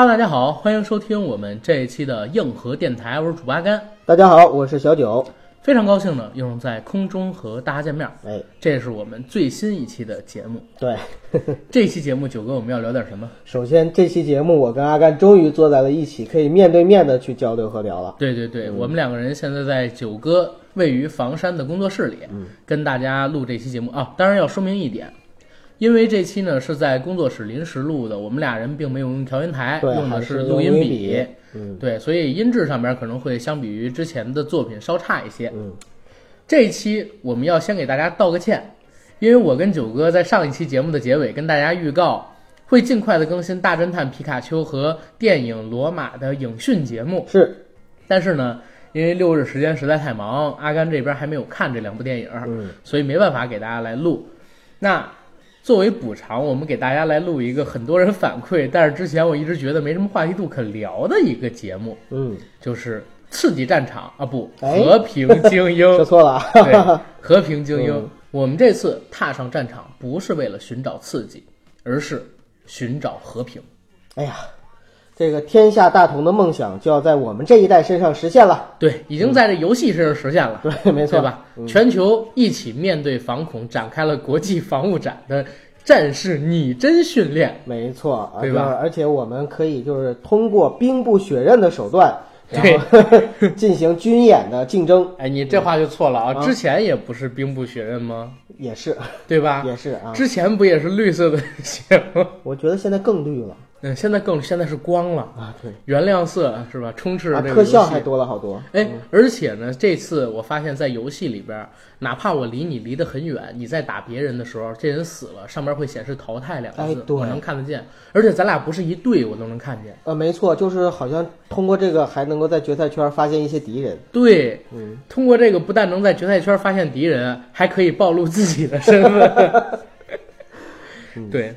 Hello，大家好，欢迎收听我们这一期的硬核电台，我是主播阿甘，大家好，我是小九。非常高兴呢，又能在空中和大家见面。哎，这是我们最新一期的节目。对，这期节目九哥我们要聊点什么？首先这期节目我跟阿甘终于坐在了一起，可以面对面的去交流和聊了。对对对，我们两个人现在在九哥位于房山的工作室里，嗯跟大家录这期节目啊。当然要说明一点，因为这期呢是在工作室临时录的，我们俩人并没有用调音台，用的是录音笔嗯对，所以音质上面可能会相比于之前的作品稍差一些。嗯，这一期我们要先给大家道个歉，因为我跟九哥在上一期节目的结尾跟大家预告，会尽快的更新《大侦探皮卡丘》和电影《罗马》的影讯节目。是，但是呢，因为六日时间实在太忙，阿甘这边还没有看这两部电影，嗯，所以没办法给大家来录。那作为补偿，我们给大家来录一个很多人反馈，但是之前我一直觉得没什么话题度可聊的一个节目，嗯，就是《刺激战场》啊，不，哎和平精英》说错了。对，和平精英。嗯我们这次踏上战场，不是为了寻找刺激，而是寻找和平。哎呀，这个天下大同的梦想就要在我们这一代身上实现了。对，已经在这游戏身上实现了。对，没错对？吧？全球一起面对反恐，展开了国际防务展的战士拟真训练。没错，而对吧而且我们可以就是通过兵不血刃的手段，然对后 进行军演的竞争，哎，你这话就错了啊！啊之前也不是兵不血刃吗？也是对吧？也是啊。之前不也是绿色的血吗？我觉得现在更绿了嗯，现在更现在是光了，啊，对，原亮色是吧？充斥啊，这个特效还多了好多。哎，而且呢，这次我发现，在游戏里边，哪怕我离你离得很远，你在打别人的时候，这人死了，上面会显示“淘汰”两个字，哎对我能看得见。而且咱俩不是一队，我都能看见。呃，没错，就是好像通过这个还能够在决赛圈发现一些敌人。对，嗯，通过这个，不但能在决赛圈发现敌人，还可以暴露自己的身份。对，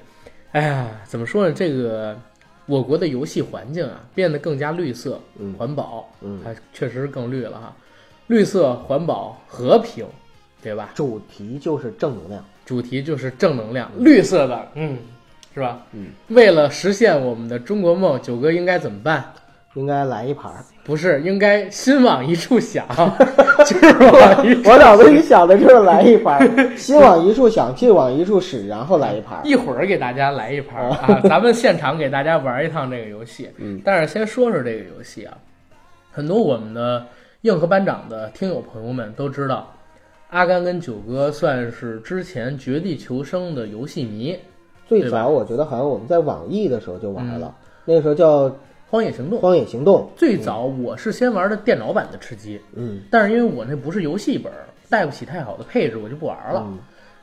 哎呀，怎么说呢？这个我国的游戏环境啊，变得更加绿色、嗯环保，嗯还确实更绿了哈。绿色、环保、和平，对吧？主题就是正能量。主题就是正能量，绿色的，嗯，是吧？嗯，为了实现我们的中国梦，九哥应该怎么办？应该来一盘儿。不是，应该心往一处想，就是往一我脑子里想的就是来一盘儿，心往一处想，劲往一处使，然后来一盘儿。一会儿给大家来一盘儿啊，咱们现场给大家玩一趟这个游戏。嗯，但是先说说这个游戏啊，很多我们的硬核班长的听友朋友们都知道，阿甘跟九哥算是之前绝地求生的游戏迷，最早我觉得好像我们在网易的时候就玩了，那个时候叫《荒野行动。荒野行动》。最早我是先玩的电脑版的吃鸡，嗯，但是因为我那不是游戏本，带不起太好的配置，我就不玩了。嗯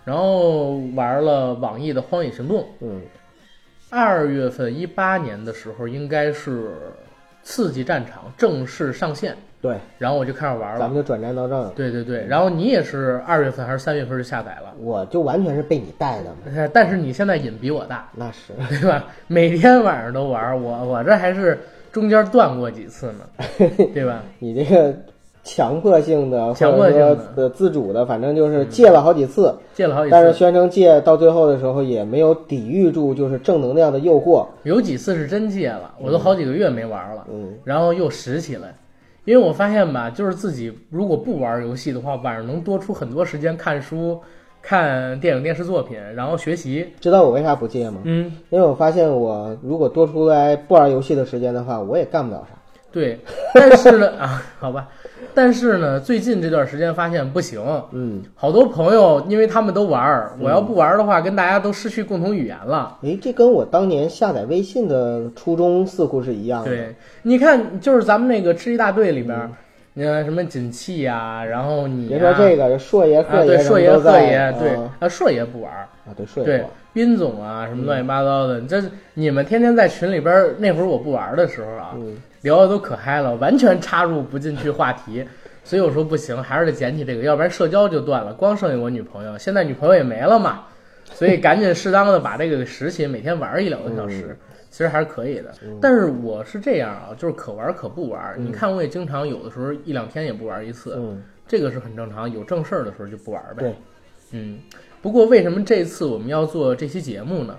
然后玩了网易的《荒野行动》，嗯，二月份一八年的时候，应该是《刺激战场》正式上线，对，然后我就开始玩了。咱们就转战到这儿了。对对对，然后你也是二月份还是三月份就下载了，我就完全是被你带的嘛。呃但是你现在瘾比我大，那是，对吧？每天晚上都玩，我我这还是中间断过几次呢，对吧？你这个强迫性的，强迫性的的自主的，反正就是戒了好几次，戒了好几次，但是宣称戒到最后的时候也没有抵御住就是正能量的诱惑。有几次是真戒了，我都好几个月没玩了，嗯，然后又拾起来。因为我发现吧，就是自己如果不玩游戏的话，晚上能多出很多时间看书、看电影、电视作品，然后学习。知道我为啥不戒吗？嗯，因为我发现我如果多出来不玩游戏的时间的话，我也干不了啥。对。但是呢，啊，好吧，但是呢，最近这段时间发现不行，嗯，好多朋友因为他们都玩儿，我要不玩的话，跟大家都失去共同语言了。诶，这跟我当年下载微信的初衷似乎是一样的。对，你看，就是咱们那个吃鸡大队里边儿，你看什么锦气呀，然后你别呀说这个，硕爷、啊，贺对，爷硕爷、贺爷，对啊，啊，硕爷不玩儿，啊，对，硕爷对，斌总啊，什么乱七八糟的，这你们天天在群里边，那会儿我不玩的时候啊，嗯，聊的都可嗨了，完全插入不进去话题，所以我说不行，还是得捡起这个，要不然社交就断了。光剩下我女朋友，现在女朋友也没了嘛，所以赶紧适当的把这个给拾起，每天玩一两个小时。其实还是可以的，但是我是这样啊，就是可玩可不玩。你看，我也经常有的时候一两天也不玩一次，嗯，这个是很正常。有正事儿的时候就不玩呗。对，嗯。不过为什么这次我们要做这期节目呢？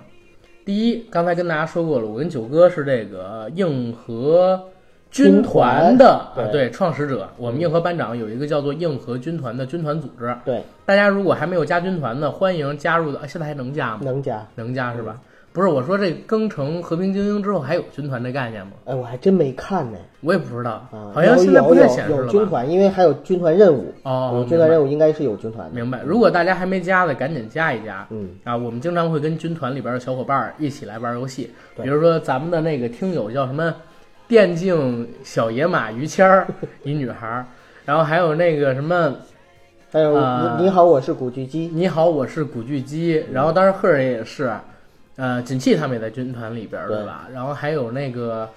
第第一，刚才跟大家说过了，我跟九哥是这个硬核军团的啊，对，创始者。我们硬核班长有一个叫做硬核军团的军团组织。对，大家如果还没有加军团的，欢迎加入的。啊现在还能加吗？能加。能加是吧？不是，我说这更成和平精英之后还有军团这概念吗？哎，我还真没看呢。我也不知道，啊，好像现在不太显示了吧？有军团，因为还有军团任务。哦，有军团任务应该是有军团的。明白。如果大家还没加的，赶紧加一加。嗯，啊，我们经常会跟军团里边的小伙伴儿一起来玩游戏，对比如说咱们的那个听友叫什么“电竞小野马于谦儿 ”，一女孩儿，然后还有那个什么还有啊你你好，我是古巨基。“你好，我是古巨基”，然后当时赫儿爷也是，呃，锦气他们也在军团里边对吧？然后还有那个，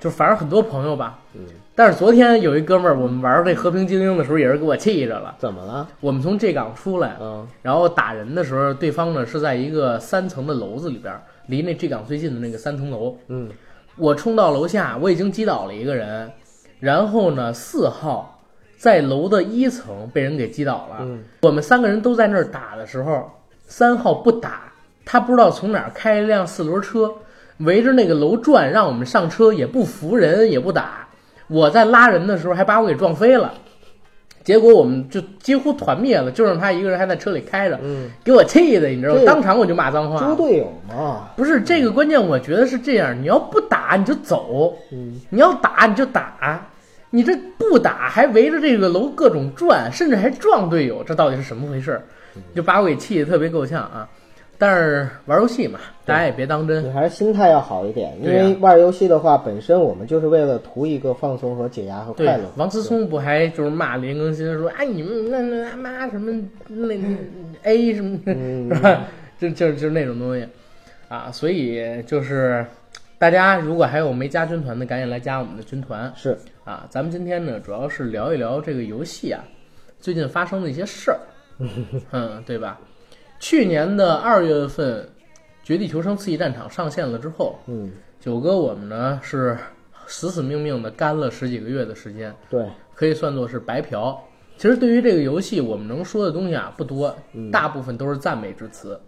就反正很多朋友吧。嗯，但是昨天有一哥们儿，我们玩这和平精英的时候，也是给我气着了。怎么了？我们从 G 港出来，嗯然后打人的时候，对方呢是在一个三层的楼子里边，离那 G 港最近的那个三层楼。嗯我冲到楼下，我已经击倒了一个人，然后呢，四号在楼的一层被人给击倒了。嗯我们三个人都在那儿打的时候，三号不打，他不知道从哪儿开一辆四轮车，围着那个楼转，让我们上车，也不扶人，也不打。我在拉人的时候还把我给撞飞了，结果我们就几乎团灭了，就剩他一个人还在车里开着，嗯，给我气的，你知道吗？当场我就骂脏话猪。队友嘛。不是这个关键，我觉得是这样，你要不打你就走，嗯你要打你就打，你这不打还围着这个楼各种转，甚至还撞队友，这到底是什么回事？就把我给气得特别够呛啊！但是玩游戏嘛，大家也别当真。你还是心态要好一点，因为玩游戏的话，本身我们就是为了图一个放松和解压和快乐。，王思聪不还就是骂林更新说，哎，你们那那他妈什么那 A 什么 是吧？就就就是那种东西啊，所以就是大家如果还有没加军团的，赶紧来加我们的军团是啊！咱们今天呢，主要是聊一聊这个游戏啊，最近发生的一些事儿，嗯，对吧？去年的二月份，《绝地求生：刺激战场》上线了之后，嗯，九哥我们呢是死死命命的干了十几个月的时间，对，可以算作是白嫖。其实对于这个游戏，我们能说的东西啊不多，大部分都是赞美之词，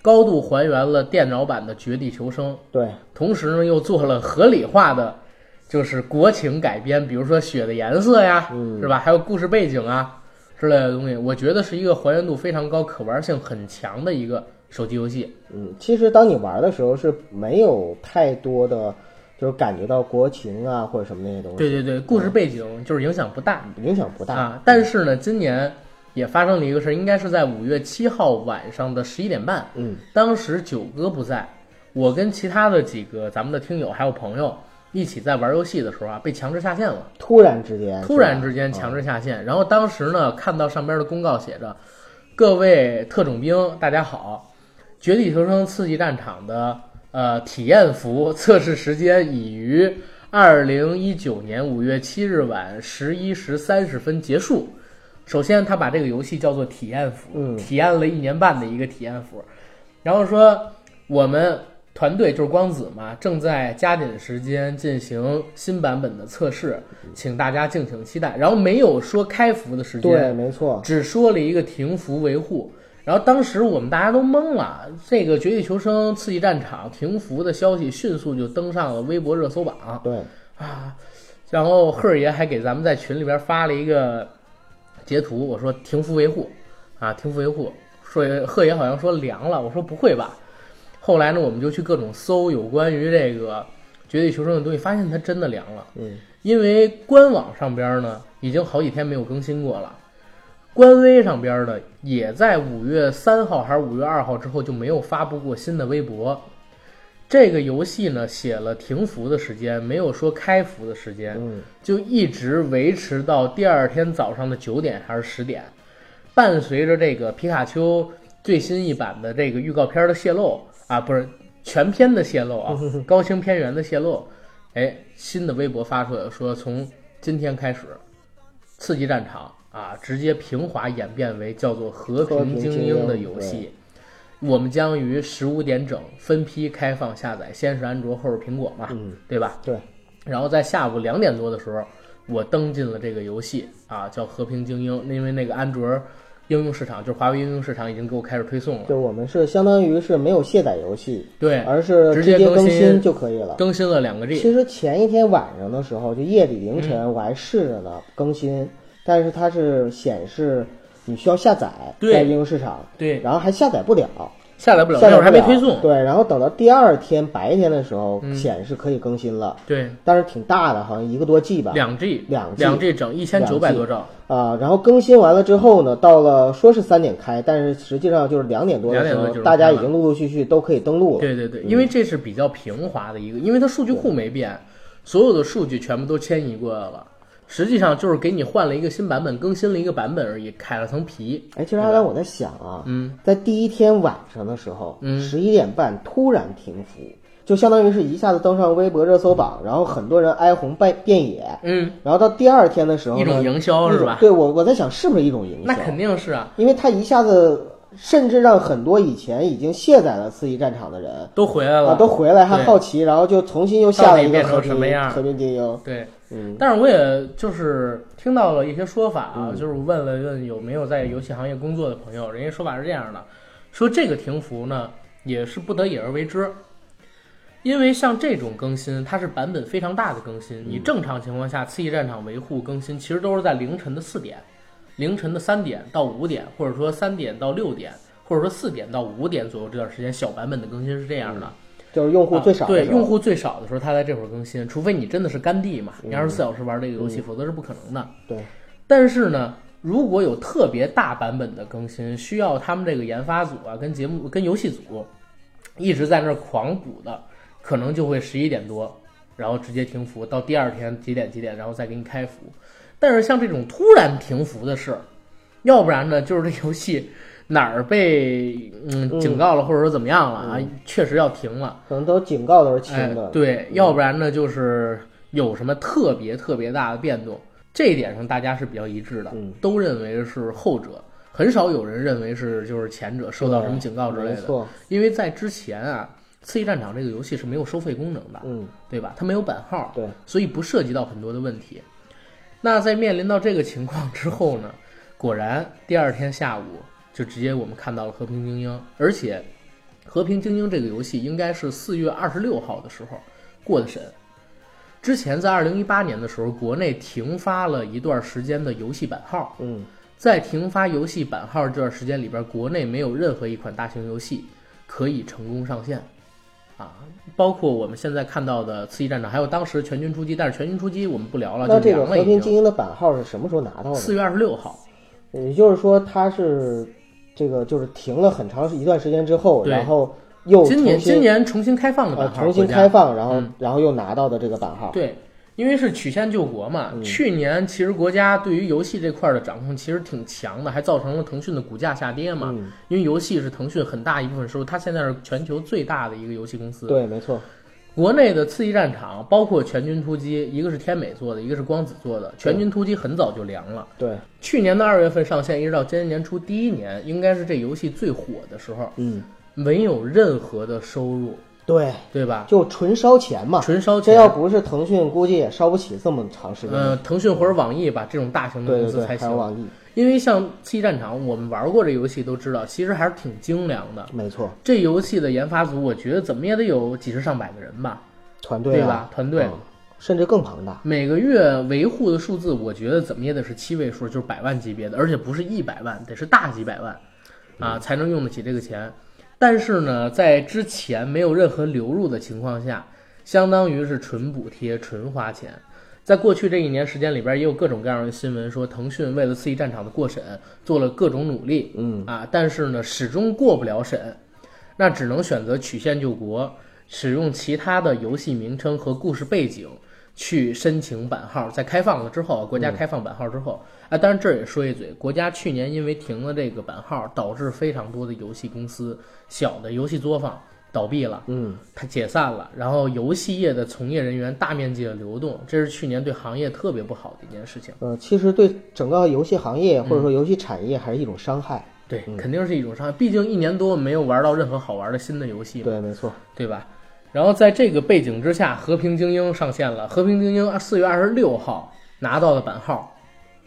高度还原了电脑版的《绝地求生》，对，同时呢又做了合理化的，就是国情改编，比如说雪的颜色呀，嗯。是吧？还有故事背景啊之类的东西，我觉得是一个还原度非常高、可玩性很强的一个手机游戏。嗯，其实当你玩的时候是没有太多的，就是感觉到国情啊或者什么那些东西，对对对，故事背景就是影响不大。影响不大。啊。但是呢，今年也发生了一个事儿，应该是在五月七号晚上的十一点半，嗯当时九哥不在，我跟其他的几个咱们的听友还有朋友一起在玩游戏的时候啊，被强制下线了。突然之间，突然之间强制下线，然后当时呢看到上边的公告写着：“各位特种兵，大家好，《绝地求生：刺激战场》的呃体验服测试时间已于二零一九年五月七日晚十一时三十分结束。首先，他把这个游戏叫做体验服，嗯。体验了一年半的一个体验服，然后说我们团队就是光子嘛，正在加紧时间进行新版本的测试，请大家敬请期待。然后没有说开服的时间对，没错，只说了一个停服维护。然后当时我们大家都懵了，这个《绝地求生：刺激战场》停服的消息迅速就登上了微博热搜榜对，啊。然后赫儿爷还给咱们在群里边发了一个截图，我说停服维护啊，停服维护。说赫爷好像说凉了，我说不会吧。后来呢，我们就去各种搜有关于这个《绝地求生》的东西，发现它真的凉了。嗯，因为官网上边呢已经好几天没有更新过了，官微上边呢也在五月三号还是五月二号之后就没有发布过新的微博。这个游戏呢写了停服的时间，没有说开服的时间，嗯，就一直维持到第二天早上的九点还是十点。伴随着这个皮卡丘最新一版的这个预告片的泄露啊，不是全篇的泄露啊，高清片源的泄露，哎，新的微博发出来说，从今天开始，刺激战场啊，直接平滑演变为叫做和平精英的游戏。我们将于十五点整分批开放下载，先是安卓，后是苹果嘛，嗯，对吧？对。然后在下午两点多的时候，我登进了这个游戏啊，叫《和平精英》，因为那个安卓应用市场，就是华为应用市场已经给我开始推送了。就我们是相当于是没有卸载游戏，对，而是直接更新就可以了。更新了两个 G。其实前一天晚上的时候，就夜里凌嗯晨，我还试着呢更新，但是它是显示你需要下载在应用市场，对，然后还下载不了，下载不了，下载还没推送。对，然后等到第二天白天的时候，嗯显示可以更新了，对，但是挺大的，好像一个多 G 吧。两 G，两 G 两 G 整一千九百多兆。啊，然后更新完了之后呢，到了说是三点开，但是实际上就是两点多的时候，两点多就是大家已经陆陆续续都可以登录了。对对对，因为这是比较平滑的一个，因为它数据库没变，所有的数据全部都迁移过来了。实际上就是给你换了一个新版本，更新了一个版本而已，开了层皮。哎，其实阿兰，我在想啊，嗯，在第一天晚上的时候，嗯十一点半突然停服，就相当于是一下子登上微博热搜榜，然后很多人哀鸿遍遍野。嗯，然后到第二天的时候，一种营销是吧？对我我在想是不是一种营销？那肯定是啊，因为它一下子甚至让很多以前已经卸载了《刺激战场》的人都回来了，啊都回来还好奇，然后就重新又下了一个和平和平精英。对。嗯，但是我也就是听到了一些说法啊，嗯。就是问了问有没有在游戏行业工作的朋友，人家说法是这样的，说这个停服呢也是不得已而为之，因为像这种更新，它是版本非常大的更新，你正常情况下，刺激战场维护更新其实都是在凌晨的四点、凌晨的三点到五点，或者说三点到六点，或者说四点到五点左右这段时间，小版本的更新是这样的。就是用户最少对用户最少的时候，他在这会儿更新，除非你真的是干地嘛，嗯你二十四小时玩这个游戏，否则是不可能的。对，但是呢，如果有特别大版本的更新，需要他们这个研发组啊，跟节目、跟游戏组一直在那儿狂补的，可能就会十一点多，然后直接停服，到第二天几点几点，然后再给你开服。但是像这种突然停服的事，要不然呢，就是这游戏哪儿被嗯嗯警告了，或者说怎么样了啊，确实要停了。可能都警告都是轻哎的。，对，要不然呢就是有什么特别特别大的变动，这一点上大家是比较一致的，嗯都认为是后者，很少有人认为是就是前者受到什么警告之类的，错，因为在之前啊，《刺激战场》这个游戏是没有收费功能的，嗯，对吧？它没有版号，对，所以不涉及到很多的问题。那在面临到这个情况之后呢，果然第二天下午就直接我们看到了《和平精英》，而且《和平精英》这个游戏应该是四月二十六号的时候过的审。之前在二零一八年的时候，国内停发了一段时间的游戏版号，嗯，在停发游戏版号这段时间里边，国内没有任何一款大型游戏可以成功上线，啊，包括我们现在看到的《刺激战场》，还有当时《全军出击》，但是《全军出击》我们不聊了，就那这个。和平精英的版号是什么时候拿到的？四月二十六号，也就是说，它是这个就是停了很长一段时间之后，然后又今年今年重新开放的呃版号，重新开放，然后、嗯然后又拿到的这个版号。对，因为是曲线救国嘛。嗯去年其实国家对于游戏这块的掌控其实挺强的，还造成了腾讯的股价下跌嘛。嗯，因为游戏是腾讯很大一部分收入，它现在是全球最大的一个游戏公司。对，没错。国内的《刺激战场》包括《全军突击》，一个是天美做的，一个是光子做的。《全军突击》很早就凉了，对，去年的二月份上线，一直到今年年初第一年，应该是这游戏最火的时候，嗯，没有任何的收入，对，对吧？就纯烧钱嘛。纯烧钱。这要不是腾讯，估计也烧不起这么长时间。呃，腾讯或者网易吧，这种大型的公司才行。还有网易，因为像《刺激战场》，我们玩过这游戏都知道，其实还是挺精良的。没错，这游戏的研发组，我觉得怎么也得有几十上百个人吧，团队啊对吧？团队。嗯甚至更庞大。每个月维护的数字，我觉得怎么也得是七位数，就是百万级别的，而且不是一百万，得是大几百万，啊，才能用得起这个钱。但是呢，在之前没有任何流入的情况下，相当于是纯补贴、纯花钱。在过去这一年时间里边，也有各种各样的新闻说，腾讯为了《刺激战场》的过审做了各种努力，嗯，啊，但是呢，始终过不了审，那只能选择曲线救国，使用其他的游戏名称和故事背景去申请版号。在开放了之后，国家开放版号之后，啊，当然这儿也说一嘴，国家去年因为停了这个版号，导致非常多的游戏公司、小的游戏作坊倒闭了。嗯，它解散了，然后游戏业的从业人员大面积的流动，这是去年对行业特别不好的一件事情。呃，其实对整个游戏行业嗯或者说游戏产业还是一种伤害。对，肯定是一种伤害。毕竟一年多没有玩到任何好玩的新的游戏，对，没错。对吧？然后在这个背景之下，《和平精英》上线了。《和平精英》四月二十六号拿到了版号，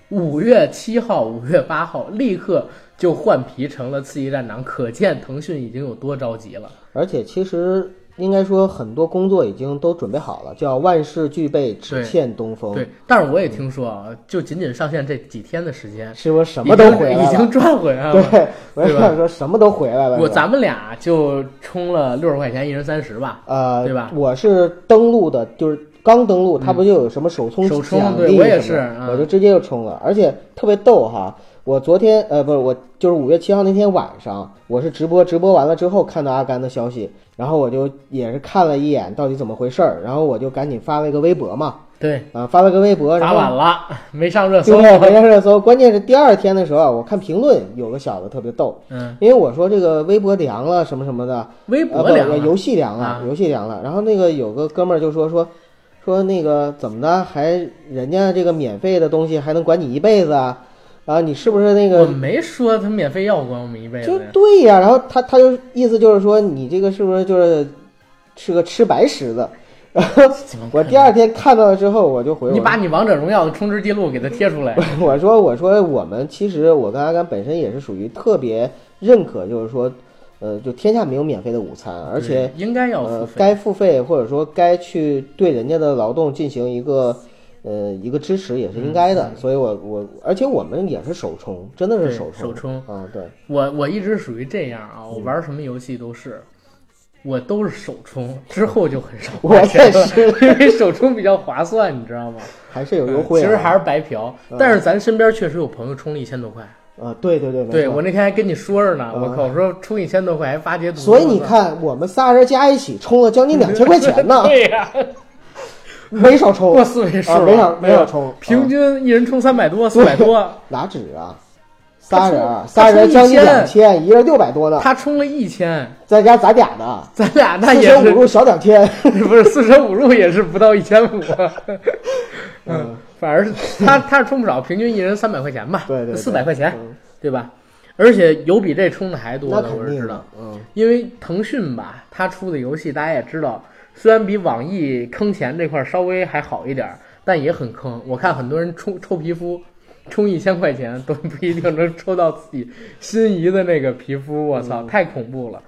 五月七号、五月八号立刻就换皮成了刺激战场，可见腾讯已经有多着急了。而且其实应该说很多工作已经都准备好了，叫万事俱备，只欠东风。对，但是我也听说啊，就仅仅上线这几天的时间，是不是什么都回来了？已经赚回来了。对，我也想说什么都回来了。我咱们俩就充了六十块钱，一人三十吧，呃，对吧？我是登录的，就是刚登录，他不就有什么首充奖励？我也是，我就直接就充了，而且特别逗哈。我昨天呃不是我就是五月七号那天晚上，我是直播，直播完了之后看到阿甘的消息，然后我就也是看了一眼到底怎么回事儿，然后我就赶紧发了一个微博嘛。对，啊发了个微博，发晚了，没上热搜。对，没上热搜。关键是第二天的时候，我看评论有个小子特别逗，嗯，因为我说这个微博凉了什么什么的，微博凉了，游戏凉了，游戏凉了。然后那个有个哥们儿就说说说那个怎么的，还人家这个免费的东西还能管你一辈子啊？啊，你是不是那个？我没说他免费要管我们一辈子。就对呀，然后他他就意思就是说，你这个是不是就是是个吃白食的？然后我第二天看到了之后，我就回你把你王者荣耀的充值记录给他贴出来。我说我说我们其实我跟阿甘本身也是属于特别认可，就是说，呃，就天下没有免费的午餐，而且应该要呃该付费或者说该去对人家的劳动进行一个。呃，一个支持也是应该的，所以我我而且我们也是首充，真的是首充，首充啊，对我我一直属于这样啊，我玩什么游戏都是，我都是首充，之后就很少。我也是，因为首充比较划算，你知道吗？还是有优惠，其实还是白嫖。但是咱身边确实有朋友充了一千多块。啊，对对对，对我那天还跟你说着呢，我靠，我说充一千多块还发截图。所以你看，我们仨人加一起充了将近两千块钱呢。对呀。没少抽过四位数，没少没少抽，平均一人充三百多，四百多，哪止啊？仨人，仨人将近两千，一人六百多呢。他充了一千，再加咱俩的，咱俩那也是四舍五入小两千，不是四舍五入也是不到一千五。嗯，反而是他他是充不少，平均一人三百块钱吧，对对，四百块钱，对吧？而且有比这充的还多的，我是知道，嗯，因为腾讯吧，他出的游戏大家也知道。虽然比网易坑钱这块稍微还好一点，但也很坑。我看很多人充抽皮肤，充一千块钱都不一定能抽到自己心仪的那个皮肤。我操，太恐怖了！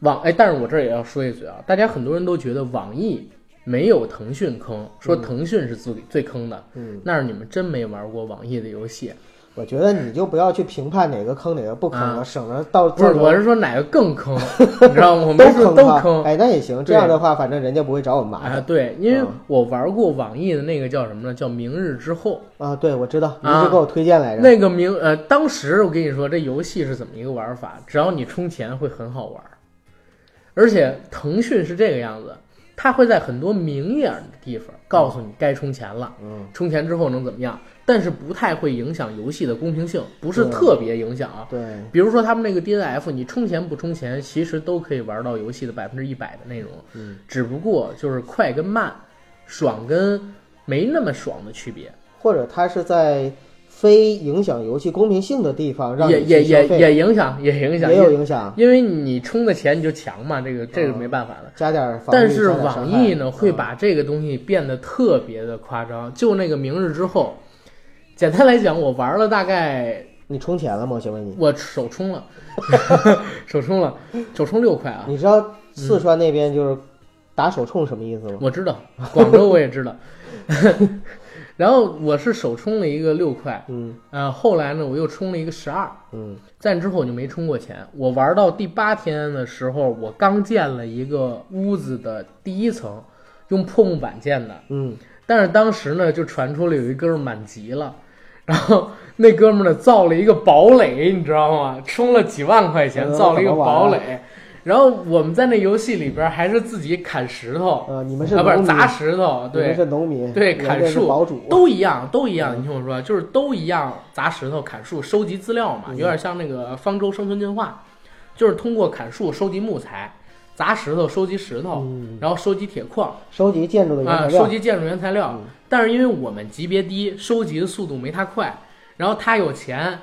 网哎，但是我这儿也要说一嘴啊，大家很多人都觉得网易没有腾讯坑，说腾讯是最最坑的。嗯，那是你们真没玩过网易的游戏。我觉得你就不要去评判哪个坑哪个不坑了，省得到不是我是说哪个更坑，你知道吗？我们都坑，哎，那也行。这样的话，反正人家不会找我们麻烦。对，因为我玩过网易的那个叫什么呢？叫《明日之后》啊。对，我知道，你一直给我推荐来着。那个明呃，当时我跟你说，这游戏是怎么一个玩法？只要你充钱会很好玩，而且腾讯是这个样子，它会在很多明眼的地方告诉你该充钱了，嗯，充钱之后能怎么样？但是不太会影响游戏的公平性，不是特别影响啊。对，比如说他们那个 DNF，你充钱不充钱，其实都可以玩到游戏的百分之一百的内容。嗯，只不过就是快跟慢，爽跟没那么爽的区别。或者它是在非影响游戏公平性的地方让也也也也影响，也影响，也有影响。因为你充的钱你就强嘛，这个这个没办法的。加点，但是网易呢会把这个东西变得特别的夸张。就那个明日之后。简单来讲，我玩了大概，你充钱了吗？我先问你，我首充了，首充了，首充六块啊。你知道四川那边就是打首充什么意思吗？我知道，广州我也知道。然后我是首充了一个六块，嗯，呃，后来呢我又充了一个十二，嗯，再之后我就没充过钱。我玩到第八天的时候，我刚建了一个屋子的第一层，用破木板建的，嗯，但是当时呢就传出了有一哥们满级了。然后那哥们儿呢造了一个堡垒，你知道吗？充了几万块钱造了一个堡垒，然后我们在那游戏里边还是自己砍石头，呃，你们是啊不是砸石头，对，是农民，对，砍树。都一样，都一样。你听我说，就是都一样，砸石头、砍树、收集资料嘛，有点像那个方舟生存进化，就是通过砍树收集木材，砸石头收集石头，然后收集铁矿，收集建筑的原材料，收集建筑原材料。但是因为我们级别低，收集的速度没他快，然后他有钱，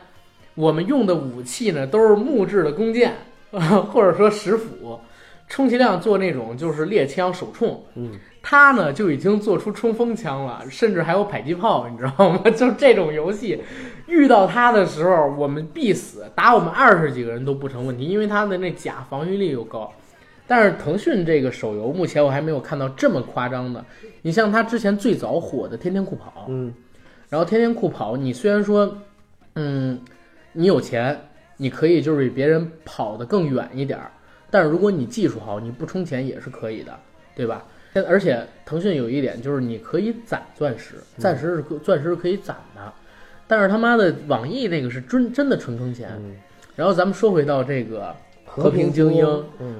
我们用的武器呢都是木质的弓箭，或者说石斧，充其量做那种就是猎枪手冲，嗯，他呢就已经做出冲锋枪了，甚至还有迫击炮，你知道吗？就这种游戏，遇到他的时候，我们必死，打我们二十几个人都不成问题，因为他的那甲防御力又高。但是腾讯这个手游，目前我还没有看到这么夸张的。你像它之前最早火的《天天酷跑》，嗯，然后《天天酷跑》，你虽然说，嗯，你有钱，你可以就是比别人跑得更远一点儿，但是如果你技术好，你不充钱也是可以的，对吧？而且腾讯有一点就是你可以攒钻石，暂时是钻石是可以攒的，但是他妈的网易那个是真真的纯坑钱。嗯然后咱们说回到这个和平精英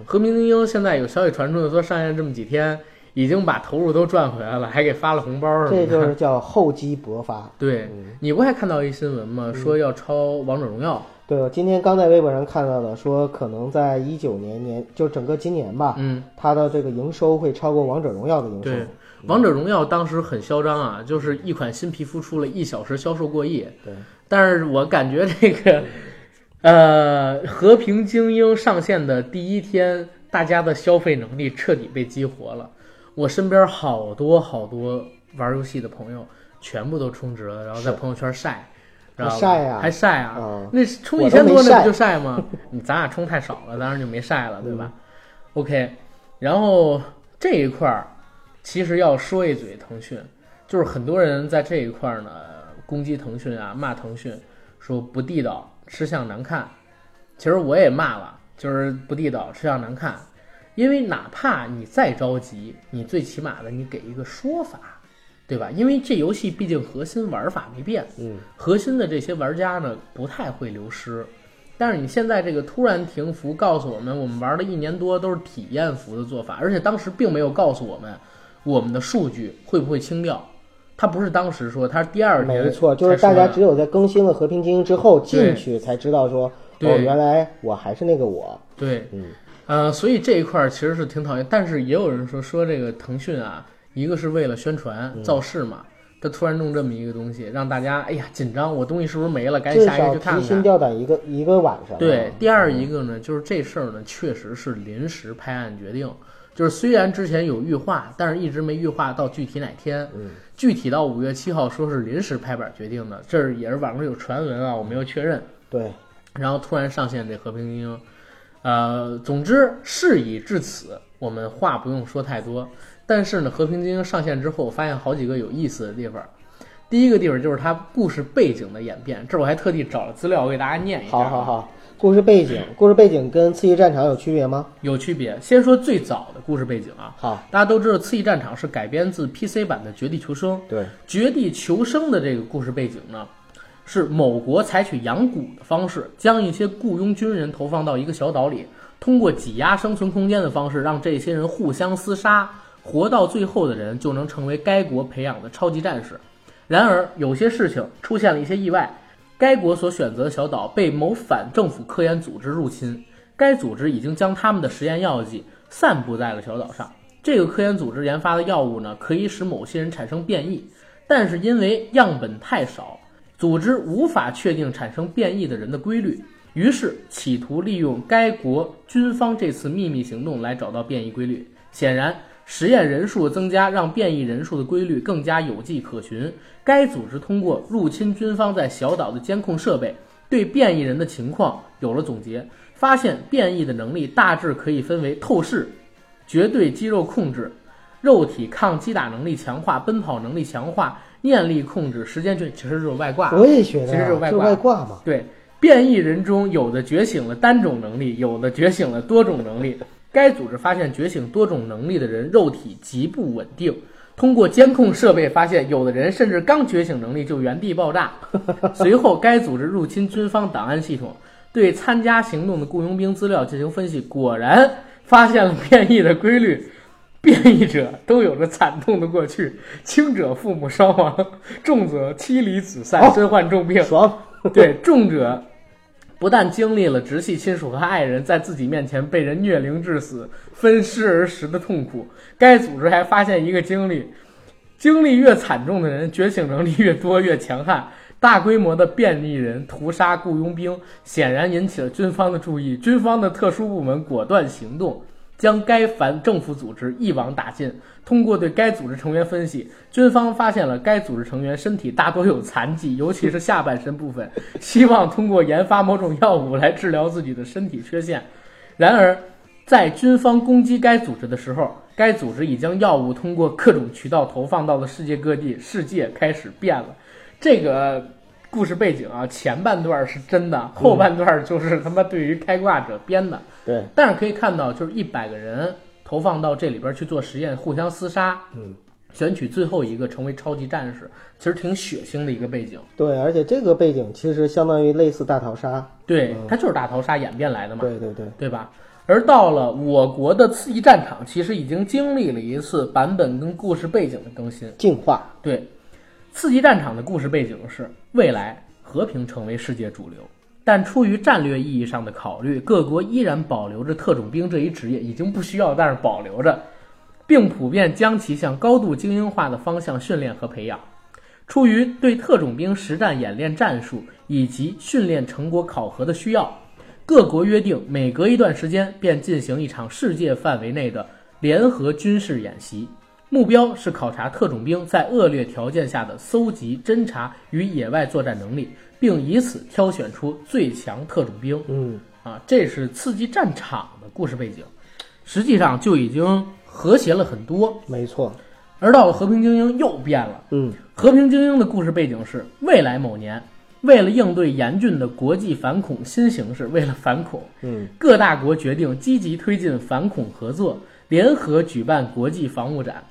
和平精英现在有消息传出说上线这么几天，已经把投入都赚回来了，还给发了红包什么的。这就是叫厚积薄发。对，嗯，你不还看到一新闻吗？说要超王者荣耀。对，我今天刚在微博上看到的，说可能在一九年年，就整个今年吧，嗯，它的这个营收会超过王者荣耀的营收。对，王者荣耀当时很嚣张啊，就是一款新皮肤出了一小时销售过亿。对，但是我感觉这个，呃，和平精英上线的第一天，大家的消费能力彻底被激活了。我身边好多好多玩游戏的朋友，全部都充值了，然后在朋友圈晒，然后晒呀还晒啊！啊，那充一千多那不就晒吗？你咱俩充太少了，当然就没晒了，对吧、o k 然后这一块儿其实要说一嘴腾讯，就是很多人在这一块儿呢攻击腾讯啊，骂腾讯，说不地道、吃相难看。其实我也骂了，就是不地道、吃相难看，因为哪怕你再着急，你最起码的你给一个说法，对吧？因为这游戏毕竟核心玩法没变。嗯，核心的这些玩家呢不太会流失，但是你现在这个突然停服，告诉我们我们玩了一年多都是体验服的做法，而且当时并没有告诉我们我们的数据会不会清掉，他不是当时说，他是第二年没错，就是大家只有在更新了和平精英之后进去才知道说，哦，原来我还是那个我。对，嗯，呃，所以这一块儿其实是挺讨厌，但是也有人说说这个腾讯啊，一个是为了宣传嗯造势嘛。他突然弄这么一个东西，让大家哎呀紧张，我东西是不是没了？赶紧下一个去看看。提心吊胆一个一个晚上。对，第二一个呢，就是这事儿呢，确实是临时拍案决定。就是虽然之前有预化，但是一直没预化到具体哪天。嗯，具体到五月七号说是临时拍板决定的，这儿也是网上有传闻啊，我没有确认。对，然后突然上线这和平精英，呃，总之事已至此，我们话不用说太多。但是呢，和平精英上线之后，我发现好几个有意思的地方。第一个地方就是它故事背景的演变，这我还特地找了资料，我给大家念一下。啊好好，好。故事背景，故事背景跟刺激战场有区别吗？有区别。先说最早的故事背景啊，好，大家都知道《刺激战场》是改编自 PC 版的《绝地求生》。对，《绝地求生》的这个故事背景呢，是某国采取养蛊的方式，将一些雇佣军人投放到一个小岛里，通过挤压生存空间的方式，让这些人互相厮杀，活到最后的人就能成为该国培养的超级战士。然而，有些事情出现了一些意外，该国所选择的小岛被某反政府科研组织入侵，该组织已经将他们的实验药剂散布在了小岛上。这个科研组织研发的药物呢，可以使某些人产生变异，但是因为样本太少，组织无法确定产生变异的人的规律，于是企图利用该国军方这次秘密行动来找到变异规律。显然，实验人数增加让变异人数的规律更加有迹可循。该组织通过入侵军方在小岛的监控设备，对变异人的情况有了总结，发现变异的能力大致可以分为透视、绝对肌肉控制、肉体抗击打能力强化、奔跑能力强化、念力控制、时间确，其实就是外挂。我也学的呀，其实就是外挂外挂嘛。对，变异人中有的觉醒了单种能力，有的觉醒了多种能力。该组织发现觉醒多种能力的人肉体极不稳定。通过监控设备发现，有的人甚至刚觉醒能力就原地爆炸。随后，该组织入侵军方档案系统，对参加行动的雇佣兵资料进行分析，果然发现了变异的规律。变异者都有着惨痛的过去，轻者父母伤亡，重则妻离子散，哦身患重病。爽，对，重者不但经历了直系亲属和爱人在自己面前被人虐凌致死、分尸而食的痛苦，该组织还发现一个经历：经历越惨重的人，觉醒能力越多、越强悍。大规模的变异人屠杀雇佣兵，显然引起了军方的注意。军方的特殊部门果断行动，将该反政府组织一网打尽。通过对该组织成员分析，军方发现了该组织成员身体大多有残疾，尤其是下半身部分，希望通过研发某种药物来治疗自己的身体缺陷。然而，在军方攻击该组织的时候，该组织已将药物通过各种渠道投放到了世界各地，世界开始变了。这个故事背景啊，前半段是真的，后半段就是他妈对于开挂者编的。对，但是可以看到，就是一百个人投放到这里边去做实验，互相厮杀，嗯，选取最后一个成为超级战士，其实挺血腥的一个背景。对，而且这个背景其实相当于类似大逃杀。对，它就是大逃杀演变来的嘛，对对对，对吧？而到了我国的刺激战场，其实已经经历了一次版本跟故事背景的更新。进化。对，刺激战场的故事背景是未来和平成为世界主流，但出于战略意义上的考虑，各国依然保留着特种兵这一职业，已经不需要，但是保留着，并普遍将其向高度精英化的方向训练和培养。出于对特种兵实战演练战术以及训练成果考核的需要，各国约定每隔一段时间便进行一场世界范围内的联合军事演习。目标是考察特种兵在恶劣条件下的搜集、侦查与野外作战能力，并以此挑选出最强特种兵。嗯，啊，这是刺激战场的故事背景，实际上就已经和谐了很多。没错。而到了和平精英又变了。嗯，和平精英的故事背景是未来某年，为了应对严峻的国际反恐新形势，为了反恐，嗯，各大国决定积极推进反恐合作，联合举办国际防务展。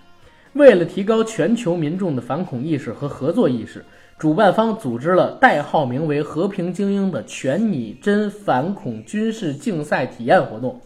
为了提高全球民众的反恐意识和合作意识，主办方组织了代号名为“和平精英”的全拟真反恐军事竞赛体验活动。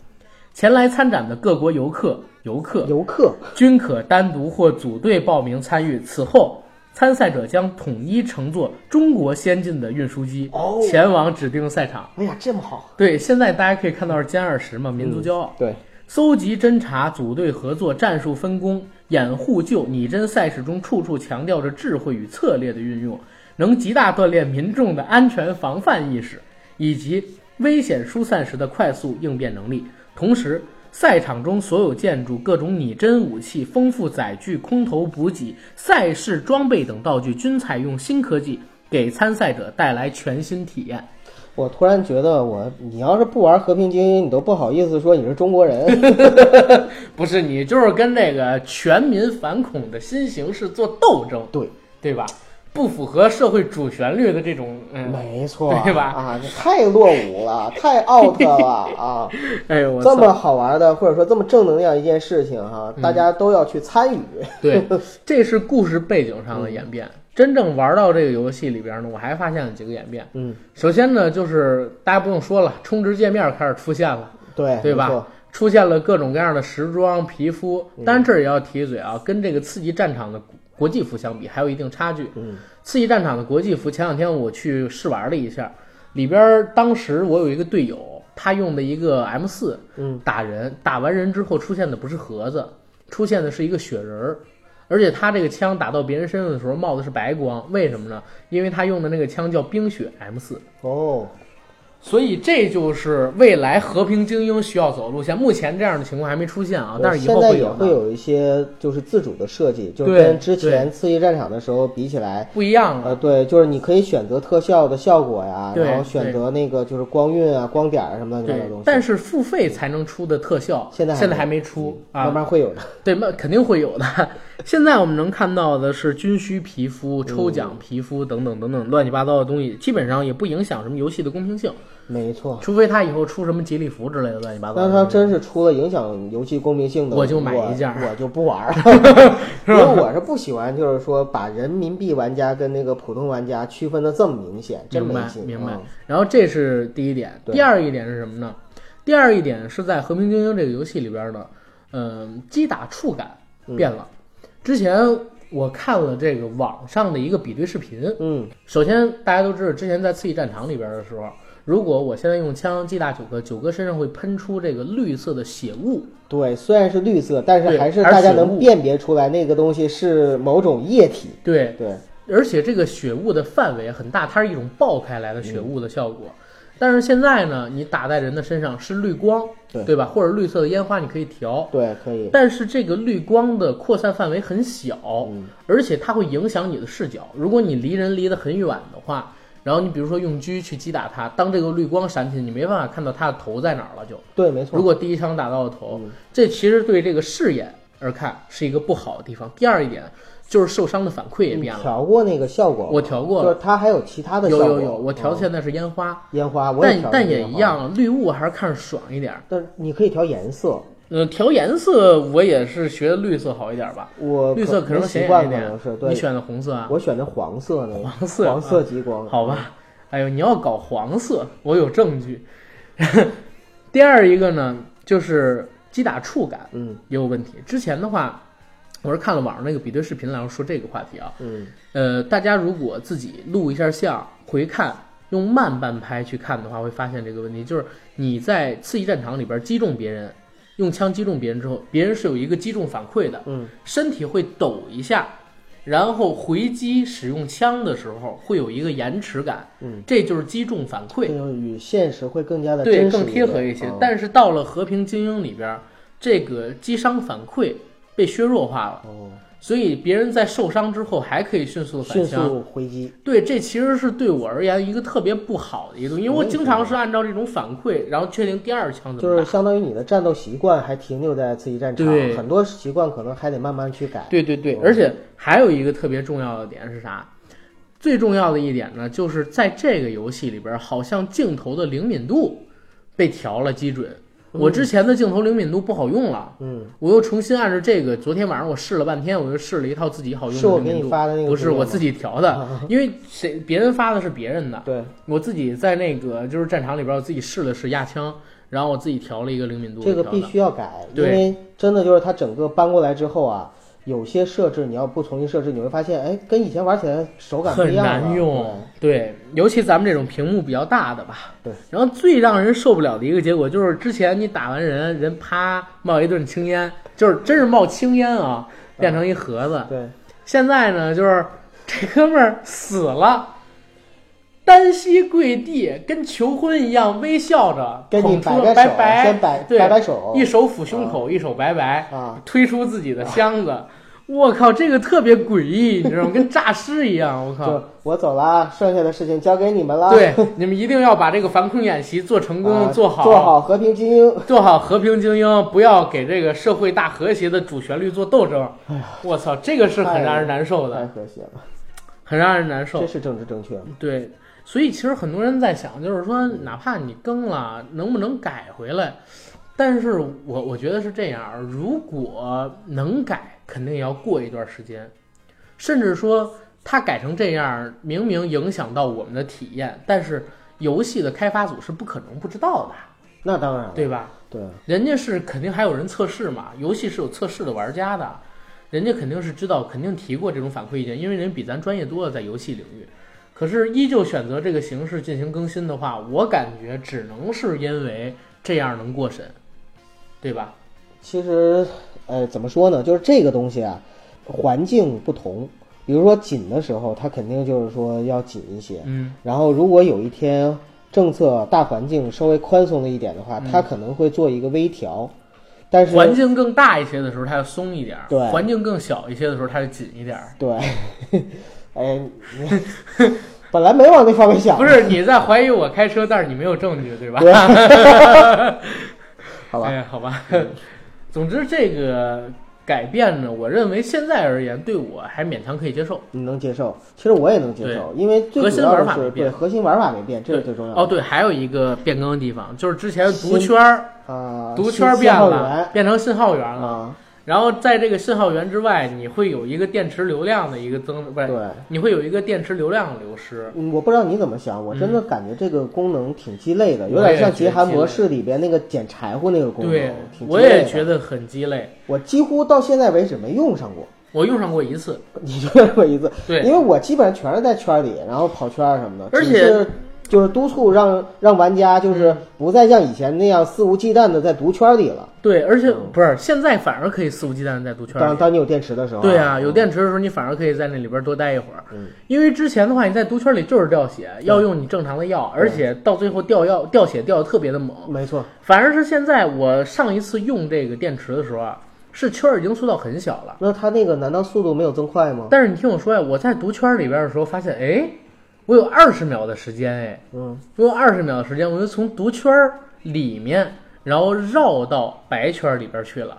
前来参展的各国游客、游客、游客均可单独或组队报名参与。此后，参赛者将统一乘坐中国先进的运输机哦前往指定赛场。哎呀，这么好。对，现在大家可以看到是歼二十嘛，民族骄傲。对，搜集、侦查、组队合作、战术分工、掩护救、拟真赛事中，处处强调着智慧与策略的运用，能极大锻炼民众的安全防范意识以及危险疏散时的快速应变能力。同时，赛场中所有建筑、各种拟真武器、丰富载具、空投补给、赛事装备等道具均采用新科技，给参赛者带来全新体验。我突然觉得我，你要是不玩和平精英，你都不好意思说你是中国人。不是你，就是跟那个全民反恐的新形势做斗争，对，对吧？不符合社会主旋律的这种，嗯，没错，对吧啊，你太落伍了，太 out 了啊！哎呦，这么好玩的，或者说这么正能量一件事情哈，大家都要去参与。对，这是故事背景上的演变。真正玩到这个游戏里边呢，我还发现了几个演变。嗯，首先呢，就是大家不用说了，充值界面开始出现了，对，对吧？出现了各种各样的时装、皮肤。当然这儿也要提一嘴啊，跟这个刺激战场的国际服相比，还有一定差距。嗯，刺激战场的国际服，前两天我去试玩了一下，里边儿当时我有一个队友，他用的一个 M 四，嗯，打人，打完人之后出现的不是盒子，出现的是一个雪人儿，而且他这个枪打到别人身上的时候冒的是白光，为什么呢？因为他用的那个枪叫冰雪 M 四。哦，所以这就是未来和平精英需要走的路线。目前这样的情况还没出现啊，但是以后会有的，会有一些就是自主的设计，就是跟之前刺激战场的时候比起来，不一样了呃，对，就是你可以选择特效的效果呀，然后选择那个就是光晕啊、光点啊什么乱七八糟东西。，但是付费才能出的特效，现在现在还没出啊，慢慢会有的。对，那肯定会有的。现在我们能看到的是军需皮肤、抽奖皮肤等等等等乱七八糟的东西，基本上也不影响什么游戏的公平性，没错，除非他以后出什么吉利服之类的乱七八糟的但东西。是它真是出了影响游戏公平性的，我就买一件儿我就不玩儿，因为我是不喜欢，就是说把人民币玩家跟那个普通玩家区分的这么明显，真明白没劲。明白嗯。然后这是第一点，第二一点是什么呢？第二一点是在《和平精英》这个游戏里边的，嗯、击打触感变了。之前我看了这个网上的一个比对视频，嗯，首先大家都知道，之前在刺激战场里边的时候，如果我现在用枪击打九哥，九哥身上会喷出这个绿色的血雾，对，虽然是绿色，但是还是大家能辨别出来那个东西是某种液体。对，对，而且这个血雾的范围很大，它是一种爆开来的血雾的效果。但是现在呢，你打在人的身上是绿光，对吧？或者绿色的烟花，你可以调。对，可以。但是这个绿光的扩散范围很小，嗯而且它会影响你的视角。如果你离人离得很远的话，然后你比如说用狙去击打它，当这个绿光闪起，你没办法看到它的头在哪儿了就。对，没错。如果第一枪打到了头，嗯这其实对这个视野而看是一个不好的地方。第二一点就是受伤的反馈也变了，调过那个效果？我调过了，就是它还有其他的效果。有有有，我调嗯现在是烟花，烟花，我也但但。也一样，绿雾还是看着爽一点儿。但是你可以调颜色，嗯，调颜色我也是学的绿色好一点吧，我绿色可能能显眼一点习惯可能。是对。你选的红色啊？我选的黄色呢，黄色黄色极光。好吧，哎呦，你要搞黄色，我有证据。第二一个呢，就是击打触感嗯也有问题。之前的话，我是看了网上那个比对视频，然后说这个话题啊。嗯呃，大家如果自己录一下像回看，用慢半拍去看的话，会发现这个问题，就是你在刺激战场里边击中别人，用枪击中别人之后，别人是有一个击中反馈的，嗯身体会抖一下，然后回击使用枪的时候会有一个延迟感，嗯，这就是击中反馈与现实会更加的对，更贴合一些。嗯但是到了和平精英里边，这个击伤反馈被削弱化了，哦，所以别人在受伤之后还可以迅速的反迅。速回击。对，这其实是对我而言一个特别不好的一个东西，因为我经常是按照这种反馈，然后确定第二枪怎就是。相当于你的战斗习惯还停留在刺激战场，很多习惯可能还得慢慢去改。对对对，嗯而且还有一个特别重要的点是啥？最重要的一点呢，就是在这个游戏里边，好像镜头的灵敏度被调了基准。我之前的镜头灵敏度不好用了，嗯，我又重新按照这个，昨天晚上我试了半天，我又试了一套自己好用是我给你的灵敏度。发的那个不是我自己调的，因为谁别人发的是别人的，对我自己在那个就是战场里边，我自己试了试压枪，然后我自己调了一个灵敏度。这个必须要改，因为真的就是它整个搬过来之后啊，有些设置你要不重新设置，你会发现，哎，跟以前玩起来手感不很一样了。难用，对，尤其咱们这种屏幕比较大的吧。对。然后最让人受不了的一个结果就是，之前你打完人，人啪冒一顿青烟，就是真是冒青烟啊，变成一盒子。对对，现在呢，就是这哥们儿死了，单膝跪地，跟求婚一样，微笑着，跟你摆摆手，拜拜，先摆对摆摆手，一手抚胸口，一手拜拜，啊，推出自己的箱子。我靠，这个特别诡异，你知道吗？跟诈尸一样。我靠就，我走了，剩下的事情交给你们了。对，你们一定要把这个反恐演习做成功，啊做好，做好和平精英。做好和平精英，不要给这个社会大和谐的主旋律做斗争。哎我操，这个是很让人难受的太的，和谐了，很让人难受这。是政治正确吗？对，所以其实很多人在想，就是说，哪怕你更了，能不能改回来？但是我我觉得是这样，如果能改，肯定也要过一段时间，甚至说它改成这样，明明影响到我们的体验，但是游戏的开发组是不可能不知道的，那当然了，对吧？对，人家是肯定还有人测试嘛，游戏是有测试的玩家的，人家肯定是知道，肯定提过这种反馈意见，因为人比咱专业多了，在游戏领域。可是依旧选择这个形式进行更新的话，我感觉只能是因为这样能过审，对吧？其实，呃，怎么说呢？就是这个东西啊，环境不同。比如说紧的时候，它肯定就是说要紧一些。嗯，然后，如果有一天政策大环境稍微宽松了一点的话，它可能会做一个微调。但是，嗯环境更大一些的时候，它要松一点儿；对环境更小一些的时候，它就紧一点儿。对，哎，你本来没往那方面想，不是你在怀疑我开车，但是你没有证据，对吧？对 好吧？哎，好吧。总之，这个改变呢，我认为现在而言，对我还勉强可以接受。你能接受？其实我也能接受，因为最核心主要的是玩法没变对核心玩法没变，这是最重要的。哦，对，还有一个变更的地方，就是之前毒圈儿，啊，毒圈儿变了，变成信号源了。啊，然后在这个信号源之外，你会有一个电池流量的一个增，不是，对。你会有一个电池流量的流失。嗯，我不知道你怎么想，我真的感觉这个功能挺鸡肋的，嗯有点像极寒模式里边那个捡柴火那个功能。对，我也觉，得很鸡肋。我几乎到现在为止没用上过。我用上过一次，你就用过一次，对因为我基本上全是在圈里，然后跑圈儿什么的。而且就是督促让让玩家就是不再像以前那样肆无忌惮的在毒圈里了。对，而且不是现在反而可以肆无忌惮的在毒圈里。当当你有电池的时候，对啊，嗯有电池的时候，你反而可以在那里边多待一会儿。嗯，因为之前的话，你在毒圈里就是掉血，要用你正常的药，而且到最后掉药掉血掉的特别的猛。没错，反而是现在我上一次用这个电池的时候啊，是圈儿已经缩到很小了。那它那个难道速度没有增快吗？但是你听我说呀，我在毒圈里边的时候发现，哎，我有二十秒的时间，哎，嗯，我有二十秒的时间，我就从毒圈里面，然后绕到白圈里边去了。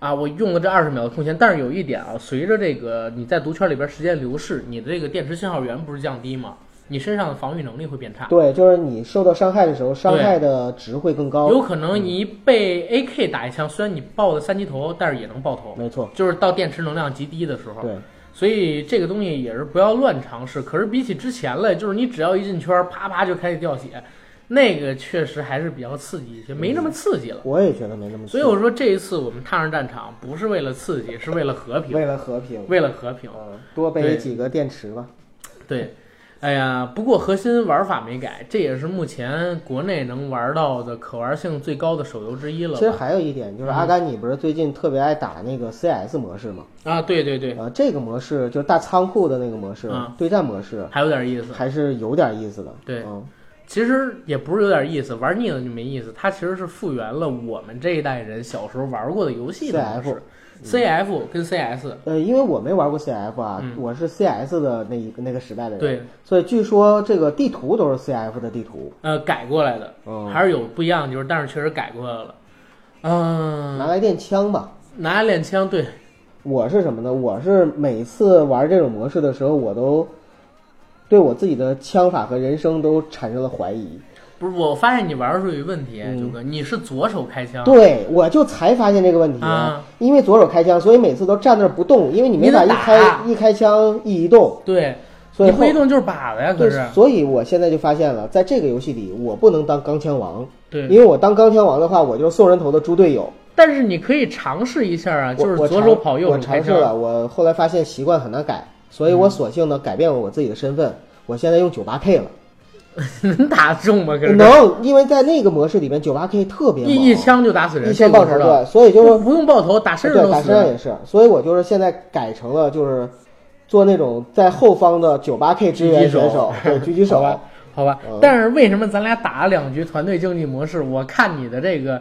啊，我用了这二十秒的空闲，但是有一点啊，随着这个你在毒圈里边时间流逝，你的这个电池信号源不是降低吗？你身上的防御能力会变差，对，就是你受到伤害的时候，伤害的值会更高。有可能你被 AK 打一枪，虽然你爆的三级头，但是也能爆头，没错，就是到电池能量极低的时候。对，所以这个东西也是不要乱尝试。可是比起之前了，就是你只要一进圈，啪啪就开始掉血，那个确实还是比较刺激一些，没那么刺激了。我也觉得没那么。所以我说这一次我们踏上战场，不是为了刺激，是为了和平，为了和平，为了和平。嗯，多背几个电池吧。对，哎呀，不过核心玩法没改，这也是目前国内能玩到的可玩性最高的手游之一了其实。还有一点就是，嗯阿甘，你不是最近特别爱打那个 CS 模式吗？啊，对对对，啊，这个模式就是大仓库的那个模式嗯，对战模式，还有点意思。还是有点意思的。对嗯，其实也不是有点意思，玩腻了就没意思。它其实是复原了我们这一代人小时候玩过的游戏的模式。CF 跟 CS，呃，因为我没玩过 CF 啊，嗯我是 CS 的那一个那个时代的人，对，所以据说这个地图都是 CF 的地图，呃，改过来的，嗯，还是有不一样就是，但是确实改过来了。嗯、拿来练枪吧。拿来练枪，对，我是什么呢？我是每次玩这种模式的时候，我都对我自己的枪法和人生都产生了怀疑。不是，我发现你玩的时候有一个问题，嗯。九哥，你是左手开枪，对，我就才发现这个问题，啊。因为左手开枪，所以每次都站那儿不动，因为你没法一开一开枪一移动，对，所以后你不移动就是靶子呀，可对是，，所以我现在就发现了，在这个游戏里，我不能当钢枪王，对，因为我当钢枪王的话，我就是送人头的猪队友。但是你可以尝试一下啊，就是左手跑，右我手开枪，尝试了，我后来发现习惯很难改，所以我索性呢改变了我自己的身份，我现在用九八 K 了。能打中吗？可是能，因为在那个模式里面，九八 K 特别猛，一一枪就打死人，一枪爆头，对，所以就是不用爆头，打身上打也是，所以我就是现在改成了就是做那种在后方的九八 K 支援选手，对，狙击手 好。吧，好吧嗯。但是为什么咱俩打了两局团队竞技模式？我看你的这个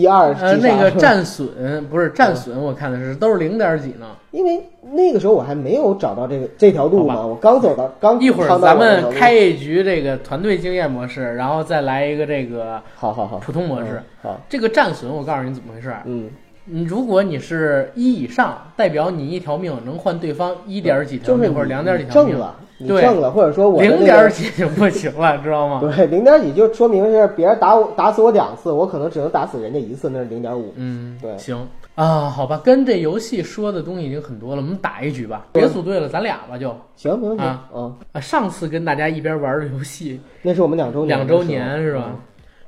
一二呃那个战损不是战损，我看的是都是零点几呢。因为那个时候我还没有找到这个这条路好嘛，我刚走到刚一会儿咱们开一局这个团队经验模式，然后再来一个这个好好好普通模式。嗯好，这个战损，我告诉你怎么回事儿。嗯，你如果你是一以上，代表你一条命能换对方一点几条就是命或者两点几条命，挣了，你对挣了，或者说我零那个点几就不行了，知道吗？对零点几就说明是别人打我打死我两次，我可能只能打死人家一次，那是零点五。嗯，对行啊，好吧，跟这游戏说的东西已经很多了，我们打一局吧。别组队了，咱俩吧就行，没问题。啊嗯，啊。上次跟大家一边玩的游戏，那是我们两周年两周，年是吧嗯？？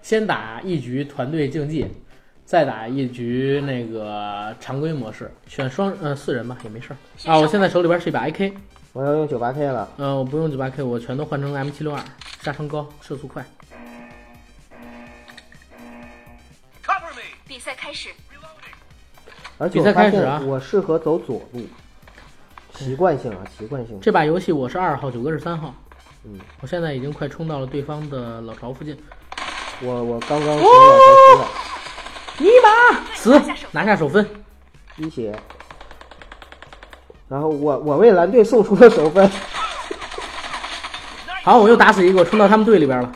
先打一局团队竞技，再打一局那个常规模式，选双呃四人吧也没事儿啊。我现在手里边是一把 AK，我要用九八 K 了。呃，我不用九八 K，我全都换成 M 七六二，杀伤高，射速快。Cover me! 比赛开始，而且比赛我发现开始啊我适合走左路，习惯性啊，习惯性。这把游戏我是二号，九哥是三号。嗯，我现在已经快冲到了对方的老巢附近，我我刚刚从老巢出来，尼玛死，拿下首分。一血。然后我我为蓝队送出了首分，好，我又打死一个，我冲到他们队里边了。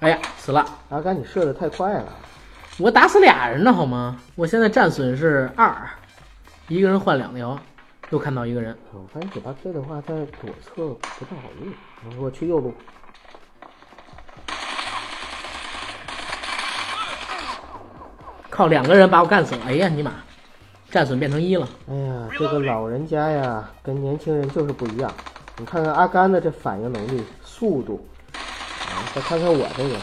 哎呀，死了！阿甘你射的太快了，我打死俩人呢，好吗？我现在战损是二，一个人换两条，又看到一个人。我发现九八 K 的话在左侧不太好用，我去右路，靠两个人把我干死了！哎呀，尼玛，战损变成一了。哎呀，这个老人家呀，跟年轻人就是不一样。你看看阿甘的这反应能力、速度，啊，再看看我这个，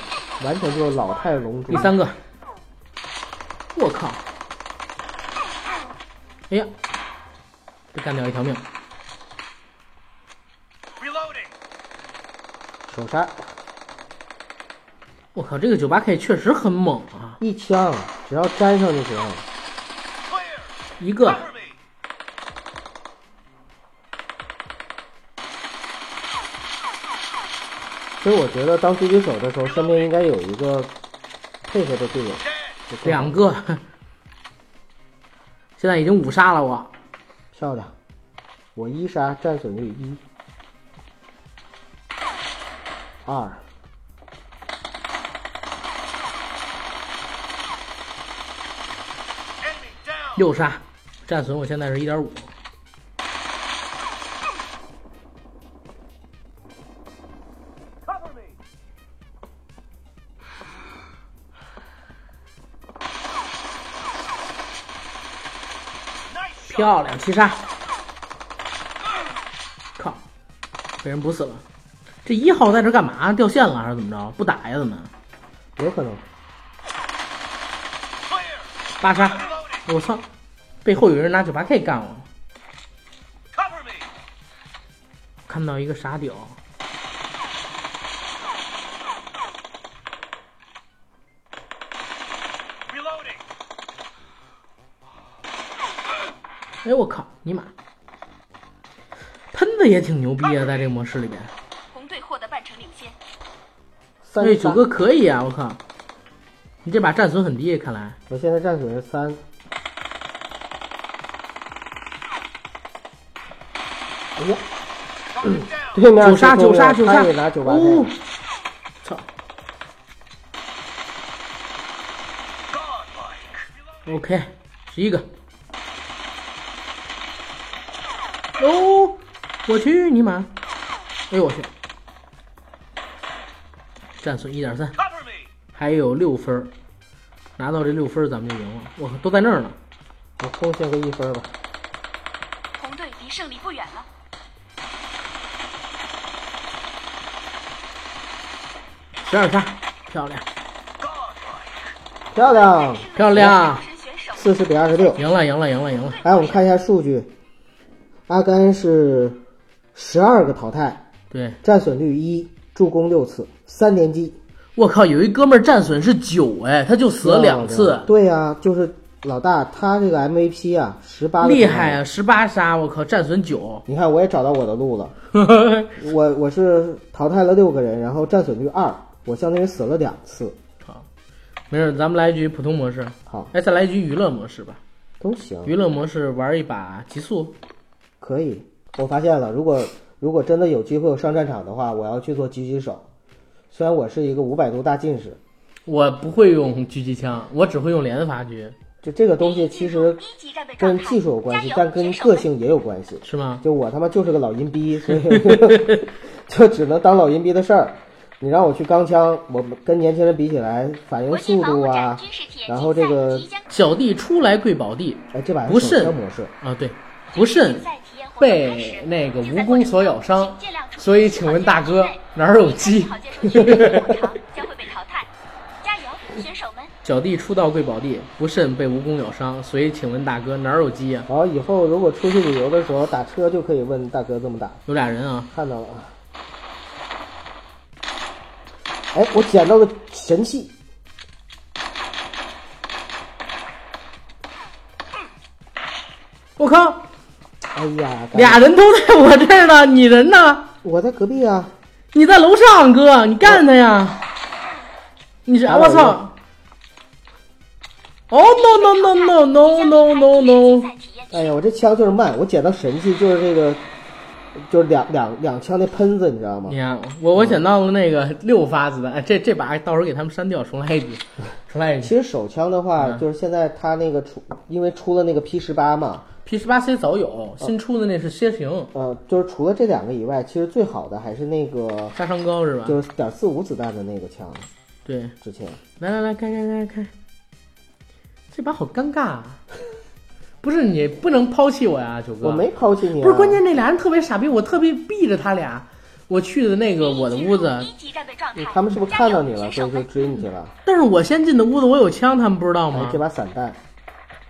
完全就是老态龙钟。第三个，我靠！哎呀，被干掉一条命。手杀我靠，这个九八 K 确实很猛啊！一枪，只要粘上就行。一个.所以我觉得当狙击手的时候，身边应该有一个配合的队友。两个，现在已经五杀了我。漂亮，我一杀战损率一，二，六杀，战损我现在是一点五。漂亮，七杀！靠，被人补死了。这一号在这干嘛？掉线了还是怎么着？不打呀？怎么？有可能。八杀！我操！背后有人拿九八 K 干我，Cover me. 看到一个傻屌。Reloading. 哎我靠，尼玛！喷子也挺牛逼啊，在这个模式里边。红队获得半程领先。三对，九哥可以啊，我靠！你这把战损很低，看来。我现在战损是三，呀，Target down. 对面九杀九杀九杀他也拿九八哦操 Godlike.！OK，十一个。哦，我去你妈！哎呦我去！战损一点三，还有六分，拿到这六分咱们就赢了。我靠，都在那儿呢。我贡献个一分吧。红队离胜利不远了。十二杀，漂亮，漂亮，漂亮，四十比二十六。赢了，赢了，赢了，赢了。来，我们看一下数据，阿甘是十二个淘汰，对，战损率一，助攻六次，三连击，我靠，有一哥们儿战损是九，哎，他就死了两次，对呀、就是老大他这个 MVP 啊，十八厉害啊，！十八杀，我靠，战损九。你看，我也找到我的路了。我我是淘汰了六个人，然后战损率二，我相当于死了两次。好，没事，咱们来一局普通模式，好，哎，再来一局娱乐模式吧。都行，娱乐模式玩一把极速，可以。我发现了，如果如果真的有机会我上战场的话，我要去做狙击手。虽然我是一个五百度大近视，我不会用狙击枪，我只会用连发狙，就这个东西其实跟技术有关系，但跟个性也有关系。是吗？就我他妈就是个老阴逼，所以 就只能当老阴逼的事儿。你让我去钢枪，我跟年轻人比起来，反应速度啊，然后这个小弟初来贵宝地哎，这把不慎是手枪模式，啊，对，不慎被始那个蜈蚣所咬伤所以请问大哥哪儿有鸡好建筑区内的场将会被淘汰，加油，选手们！小弟初到贵宝地，不慎被蜈蚣咬伤，所以请问大哥哪儿有鸡呀、然后以后如果出去旅游的时候打车就可以问大哥这么打，有俩人啊，看到了啊。哎，我捡到个神器，我靠，哎呀，俩人都在我这儿呢，你人呢？我在隔壁啊，你在楼上，哥，你干他呀！你是打我我操！哦、no no no no no no no no！哎呀，我这枪就是慢，我捡到神器就是这个，就是两两两枪那喷子，你知道吗你？看我我捡到了那个 六发子弹，哎，这这把到时候给他们删掉，重来一局，重来一局。其实手枪的话，嗯就是现在它那个出，因为出了那个 P 十八嘛，P 十八 C 早有，新出的那是楔形，呃，就是除了这两个以外，其实最好的还是那个杀伤高是吧？就是点四五子弹的那个枪，对，之前来来来，开开开开，这把好尴尬啊！不是你不能抛弃我呀，九哥。我没抛弃你、啊，不是关键，那俩人特别傻逼，我特别避着他俩。我去的那个我的屋子，一级战备状态，他们是不是看到你了，所以就追你去了？但是我先进的屋子，我有枪，他们不知道吗哎，这？把散弹，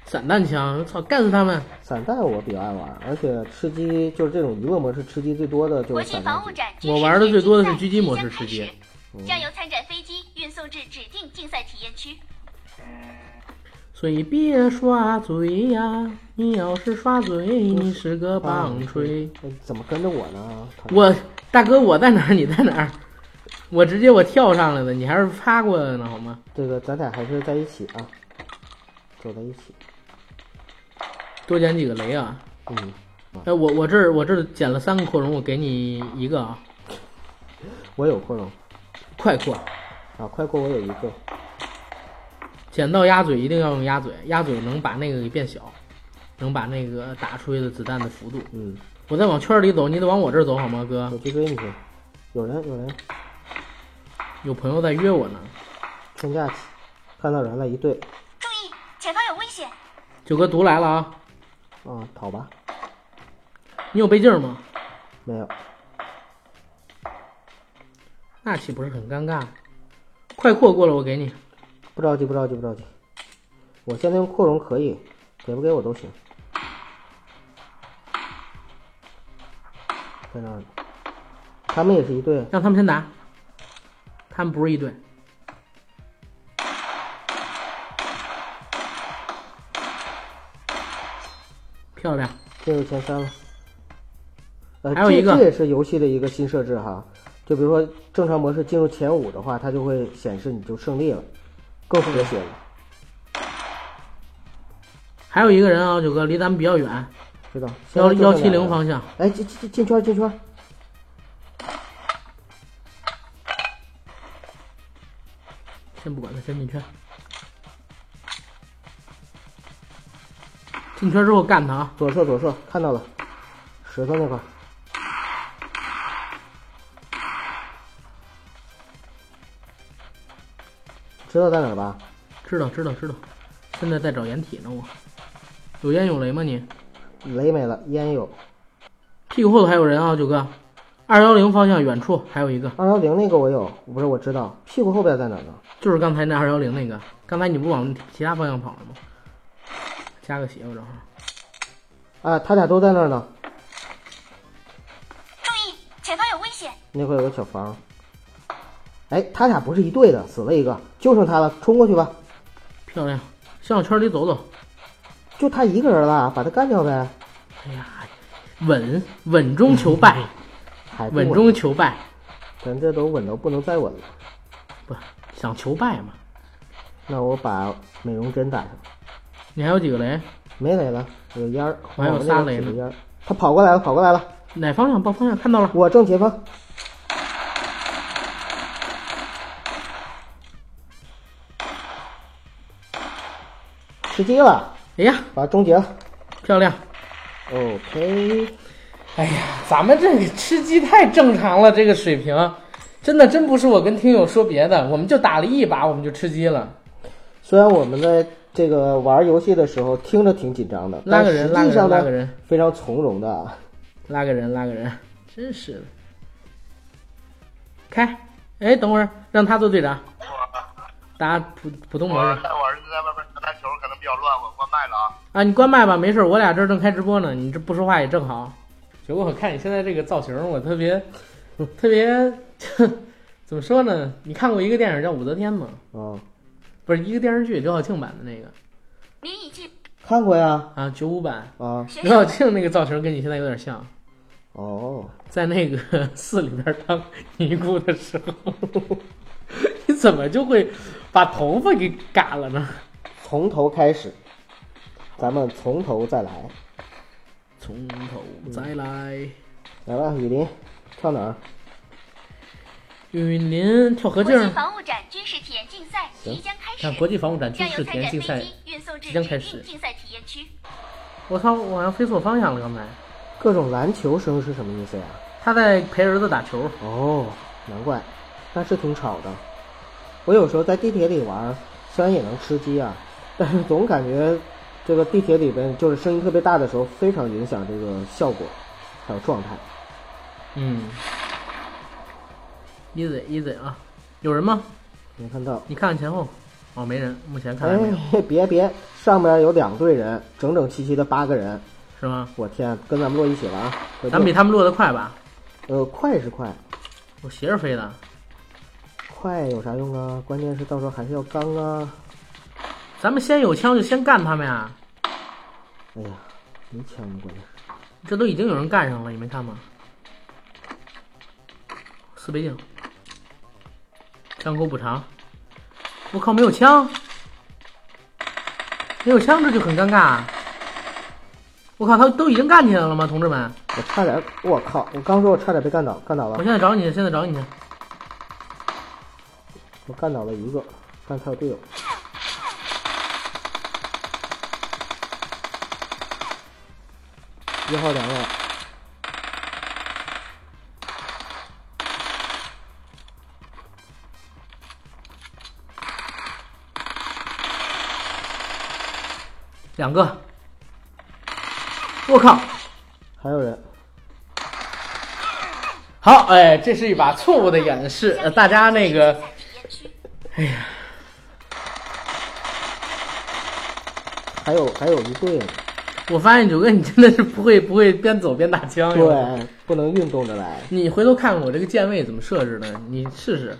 散弹枪，我操，干死他们！散弹我比较爱玩，而且吃鸡就是这种娱乐模式吃鸡最多的就是散弹我玩的最多的是狙击模式吃鸡即将开始将由参展飞机运送至指定竞赛体验区。所以别耍嘴呀！你要是耍嘴，你是个棒槌。哎怎么跟着我呢？我大哥，我在哪儿？你在哪儿？我直接我跳上来的，你还是趴过来的呢，好吗？这个咱俩还是在一起啊，走在一起。多捡几个雷啊！嗯，哎，我我这儿我这儿捡了三个扩容，我给你一个啊，我有扩容快扩。啊，快扩我有一个。捡到鸭嘴一定要用鸭嘴，鸭嘴能把那个给变小，能把那个打出去的子弹的幅度。嗯，我再往圈里走，你得往我这儿走好吗，哥我？去追你去。有人有人，有朋友在约我呢。劝架起，看到人了，一队注意，前方有危险！九哥毒来了啊！啊，跑吧。你有倍镜吗？没有，那岂不是很尴尬？快扩过来，我给你。不着急，不着急，不着急。我现在用扩容可以，给不给我都行。在那儿呢，他们也是一队。让他们先打，他们不是一队。漂亮，进入前三了。呃，还有一个这这也是游戏的一个新设置哈。就比如说正常模式进入前五的话，它就会显示你就胜利了，更和谐了。还有一个人啊，九哥离咱们比较远，知道？幺幺七零方向。哎，进进进圈进圈，先不管他，先进圈。进圈之后干他啊！左侧左侧看到了，石头那块知道在哪儿吧？知道知道知道，现在在找掩体呢我。有烟有雷吗你？雷没了，烟有。屁股后头还有人啊，九哥。二幺零方向远处还有一个，二幺零那个我有，不是我知道，屁股后边在哪儿呢？就是刚才那二幺零那个。刚才你不往其他方向跑了吗？加个血我正好。啊，他俩都在那儿呢。注意，前方有危险！那块有个小房。哎，他俩不是一队的，死了一个，就剩他了，冲过去吧。漂亮，向圈里走走。就他一个人了，把他干掉呗。哎呀，稳稳中求败，还稳中求败，咱这都稳到不能再稳了。不想求败嘛？那我把美容针打上。你还有几个雷？没雷了，有烟儿，我还有仨雷呢烟儿。他跑过来了，跑过来了，哪方向？报方向看到了。我正前方。吃鸡了，哎呀，把它终结了。漂亮！OK，哎呀，咱们这个吃鸡太正常了，这个水平，真的真不是我跟听友说别的，我们就打了一把我们就吃鸡了。虽然我们在这个玩游戏的时候听着挺紧张的，拉个人，拉个人，拉个人，非常从容的。拉个人，拉个人，真是的。开，哎，等会儿让他做队长，打普普通模式我我儿子在外边打篮球，可能比较乱，我关麦了啊。啊。你关麦吧，没事儿，我俩这儿正开直播呢，你这不说话也正好。结果我看你现在这个造型，我特别 特别 怎么说呢？你看过一个电影叫《武则天》吗？啊，不是一个电视剧，刘晓庆版的那个你已经看过呀，啊，九五版。啊，刘晓庆那个造型跟你现在有点像，哦，在那个 寺里边当尼姑的时候，你怎么就会把头发给嘎了呢？从头开始，咱们从头再来。从头再来。来吧，雨林，跳哪儿？雨林跳河国镜国，际防务展军事体验竞赛即将开看始，国际防务展军事体验竞赛。即将开始竞赛体验区。我操，我好像飞错方向了，刚才。各种篮球声是什么意思呀？他在陪儿子打球，哦，难怪，但是挺吵的。我有时候在地铁里玩，虽然也能吃鸡啊，但是总感觉这个地铁里边就是声音特别大的时候，非常影响这个效果还有状态。嗯，easy easy 啊，有人吗？没看到，你看看前后，哦，没人，目前看来没有，哎，别别，上面有两队人，整整齐齐的八个人，是吗？我天，跟咱们落一起了啊！咱们比他们落得快吧？呃快是快，我斜着飞的，快有啥用啊？关键是到时候还是要刚啊！咱们先有枪就先干他们呀！哎呀，没枪啊关键是。这都已经有人干上了，你没看吗？四倍镜，枪口补偿。我靠，没有枪，没有枪这就很尴尬。我靠，他都已经干起来了吗，同志们？我差点，我靠！我刚说我差点被干倒，干倒了，我现在找你，现在找你去。我干倒了一个，但他有队友。一号凉了，两个。我靠！还有人，好，哎，这是一把错误的演示，呃，大家那个，哎呀，还有还有一队呢。我发现九哥你真的是不会不会边走边打枪，对，不能运动着来，你回头看看我这个键位怎么设置的，你试试。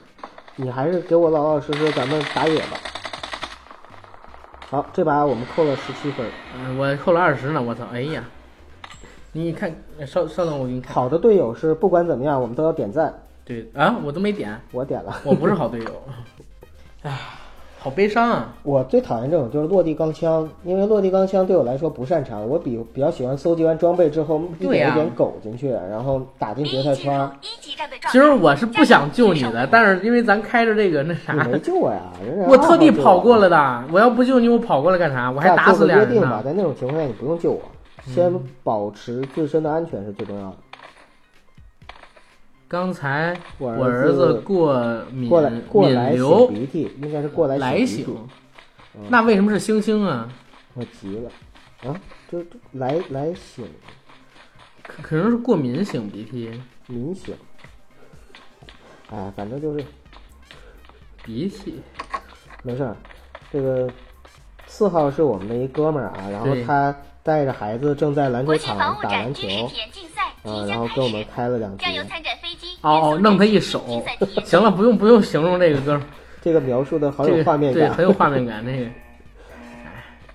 你还是给我老老实实咱们打野吧。好，这把我们扣了十七分。嗯，我扣了二十呢，我操！哎呀，你看，稍稍等，我给你看。好的队友是不管怎么样，我们都要点赞。对啊，我都没点，我点了，我不是好队友。哎，好悲伤啊！我最讨厌这种就是落地钢枪，因为落地钢枪对我来说不擅长。我比比较喜欢搜集完装备之后一对呀点一点苟进去，然后打进决赛圈。其实我是不想救你的，但是因为咱开着这个那啥你，没救 我呀？我特地跑过了，来的。我要不救你，我跑过来干啥？我还打死俩人咱俩做个约定吧，呢。在那种情况下你不用救我，先保持自身的安全是最重要的。刚才我我儿子过敏过来过来擤敏流鼻涕，应该是过来擤来鼻那为什么是星星啊？我急了啊！就就来来醒可可能是过敏擤鼻涕，敏醒。哎，反正就是鼻涕。没事儿。这个四号是我们的一哥们儿啊，然后他带着孩子正在篮球场打篮球啊，然后跟我们，开了两局哦哦，弄他一手。行了，不用不用形容这个歌，这个描述的好有画面感对，感很。有画面感。那个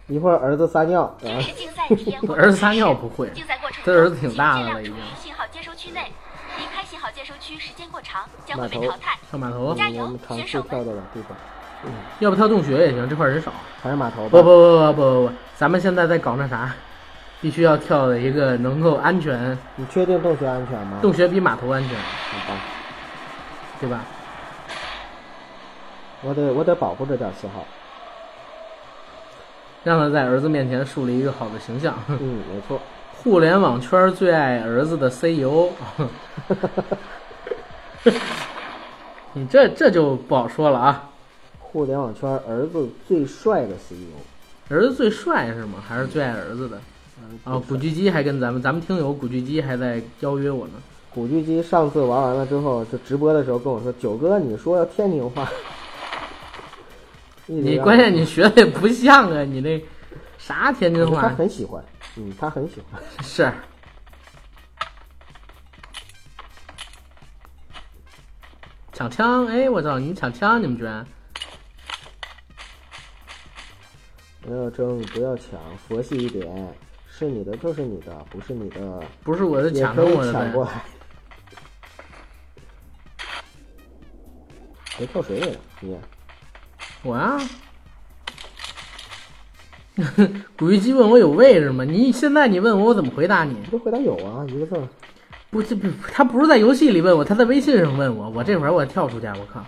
一会儿儿子撒尿，儿子撒尿不会，竞赛过程他儿子挺大的了已经请尽量处于信号接收区内，离开信号接收区时间过长将会码头被淘汰。上码头，加油我们尝选手们试跳到的地方，要不跳洞穴也行，这块人少。还是码头吧。不不不不不不不，咱们现在在搞那啥，必须要跳的一个能够安全，你确定洞穴安全吗？洞穴比码头安全，好吧，对吧？我得我得保护这点四号。让他在儿子面前树立一个好的形象。嗯，没错。互联网圈最爱儿子的 CEO，你这这就不好说了啊。互联网圈儿子最帅的 E CEO，儿子最帅是吗？还是最爱儿子的？啊，古巨基还跟咱们咱们听友古巨基还在邀约我呢。古巨基上次玩完了之后，就直播的时候跟我说：“九哥，你说要天津话。你关键你学的也不像啊，你那啥天津话他很喜欢，嗯，他很喜欢。是。抢枪！哎，我操！你抢枪，你们居然！不要争，不要抢，佛系一点。是你的就是你的，不是你的不是我的也可以抢着我的呗。抢过来。别跳水里了，你我啊，古巨基问我有位置吗？你现在你问我，我怎么回答你？你就回答有啊，一个字儿。不，这不，他不是在游戏里问我，他在微信上问我。我这会儿我跳出去，我靠！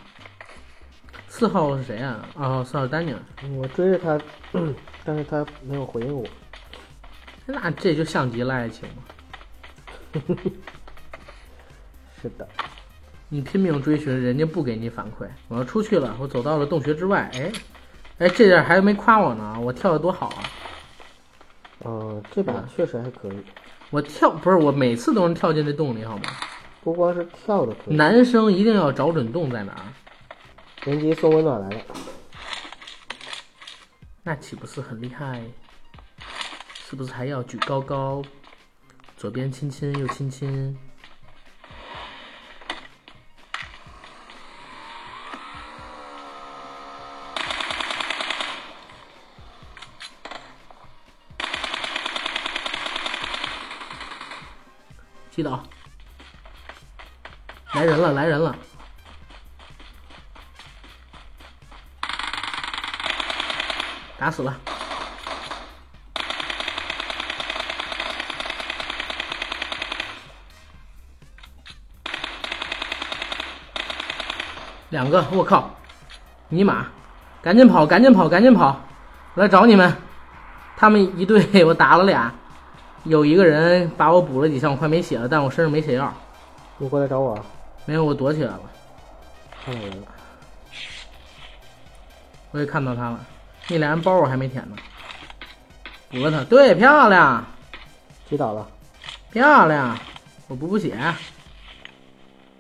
四号是谁啊？哦，四号丹尼尔。我追着他，但是他没有回应我。那这就像极了爱情嘛。是的，你拼命追寻，人家不给你反馈。我要出去了，我走到了洞穴之外，哎，哎，这点还没夸我呢，我跳的多好啊！嗯，这把确实还可以，我跳不是我每次都能跳进这洞里，好吗？不光是跳的可以。男生一定要找准洞在哪儿。人机送温暖来了，那岂不是很厉害？是不是还要举高高？左边亲亲，右亲亲。击倒！来人了，来人了！打死了！两个，我靠！尼玛，赶紧跑，赶紧跑，赶紧跑！我来找你们！他们一队，我打了俩，有一个人把我补了几枪，我快没血了，但我身上没血药。你过来找我，没有，我躲起来了。看到人了。我也看到他了，那俩人包我还没舔呢。补了他，对，漂亮，击倒了，漂亮，我补补血，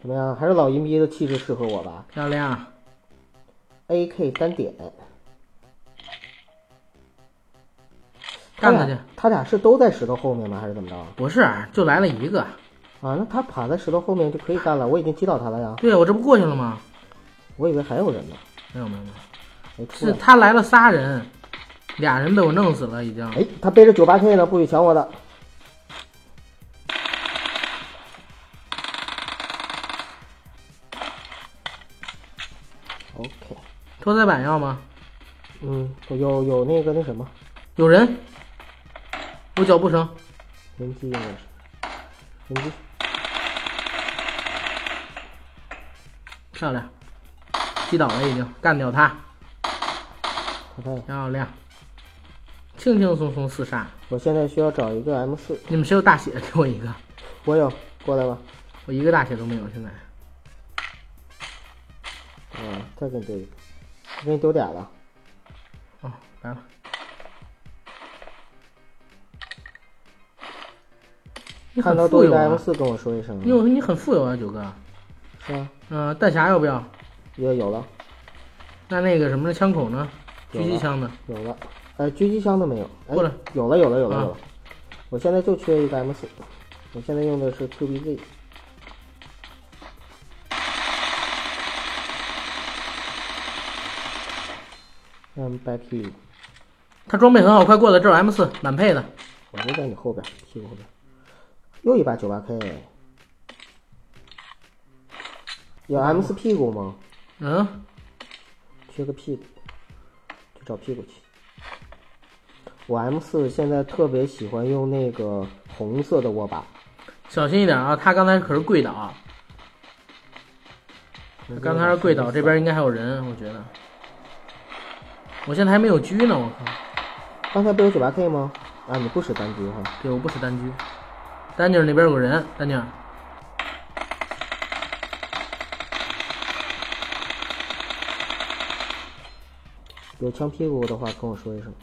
怎么样？还是老阴逼的气质适合我吧漂亮。？AK 单点，干他去！他俩是都在石头后面吗？还是怎么着？不是，就来了一个。啊，那他趴在石头后面就可以干了。我已经击倒他了呀，对，我这不过去了吗？我以为还有人呢。没有没有没有。是他来了仨人，俩人被我弄死了已经。哎，他背着九八 K 呢，不许抢我的。拖载板要吗？嗯，有有那个那什么，有人，有脚步声，人机应该是。人机，漂亮，击倒了已经，干掉他，漂亮，轻轻松松四杀。我现在需要找一个 M 四，你们谁有大血？给我一个，我有，过来吧。我一个大血都没有，现在。啊，再给你丢一个，我给你丢点了。哦，来了。看到多一个富有啊 M！四跟我说一声。你有你很富有啊，九哥。是啊，嗯、弹匣要不要？也有了，那那个什么的枪口呢？狙击枪的。有了。呃，狙击枪都没有。哎过来，有了，有了，有了，啊有了。我现在就缺一个 M 四，我现在用的是 QBZ。嗯，back 他装备很好，快过来，这儿有 M 四满配的。我就在你后边，屁股后边。又一把九八 K，有 M 四屁股吗？嗯，缺个屁股，去找屁股去。我 M 四现在特别喜欢用那个红色的握把，小心一点啊！他刚才可是跪倒，他刚才是跪倒，这边应该还有人，我觉得。我现在还没有狙呢，我靠！刚才不有九八 K 吗？啊，你不使单狙哈？对，我不使单狙。丹尼尔那边有个人，丹尼尔，有枪屁股的话跟我说一声。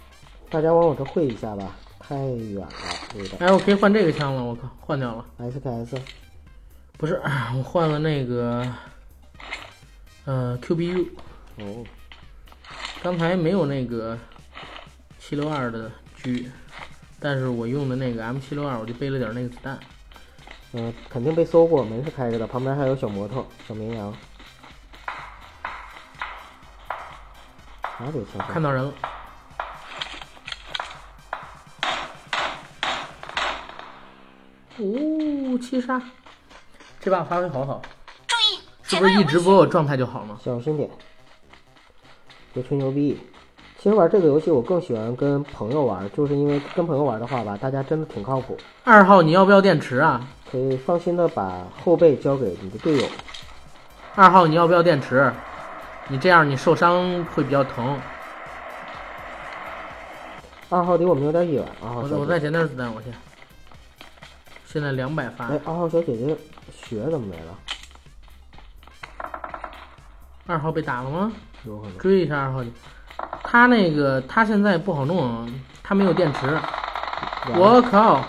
大家往我这汇一下吧，太远了，有点。哎，我可以换这个枪了，我靠，换掉了。SKS 不是，我换了那个，呃，QBU，哦，刚才没有那个七六二的狙，但是我用的那个 M 七六二，我就背了点那个子弹。嗯、肯定被搜过，门是开着的，旁边还有小摩托、小绵羊。哪枪？看到人了，哦，七杀，这把发挥好好，注意，是不是一直播我状态就好吗？小心点，别吹牛逼。其实玩这个游戏我更喜欢跟朋友玩，就是因为跟朋友玩的话吧，大家真的挺靠谱，二号你要不要电池啊？可以放心的把后背交给你的队友。二号你要不要电池？你这样你受伤会比较疼。二号离我们有点远，二号我小姐姐。我再捡点子弹，我先。现在两百发哎，，二号小姐姐血怎么没了？二号被打了吗？有可能。追一下二号机。他那个他现在不好弄，他没有电池。我靠！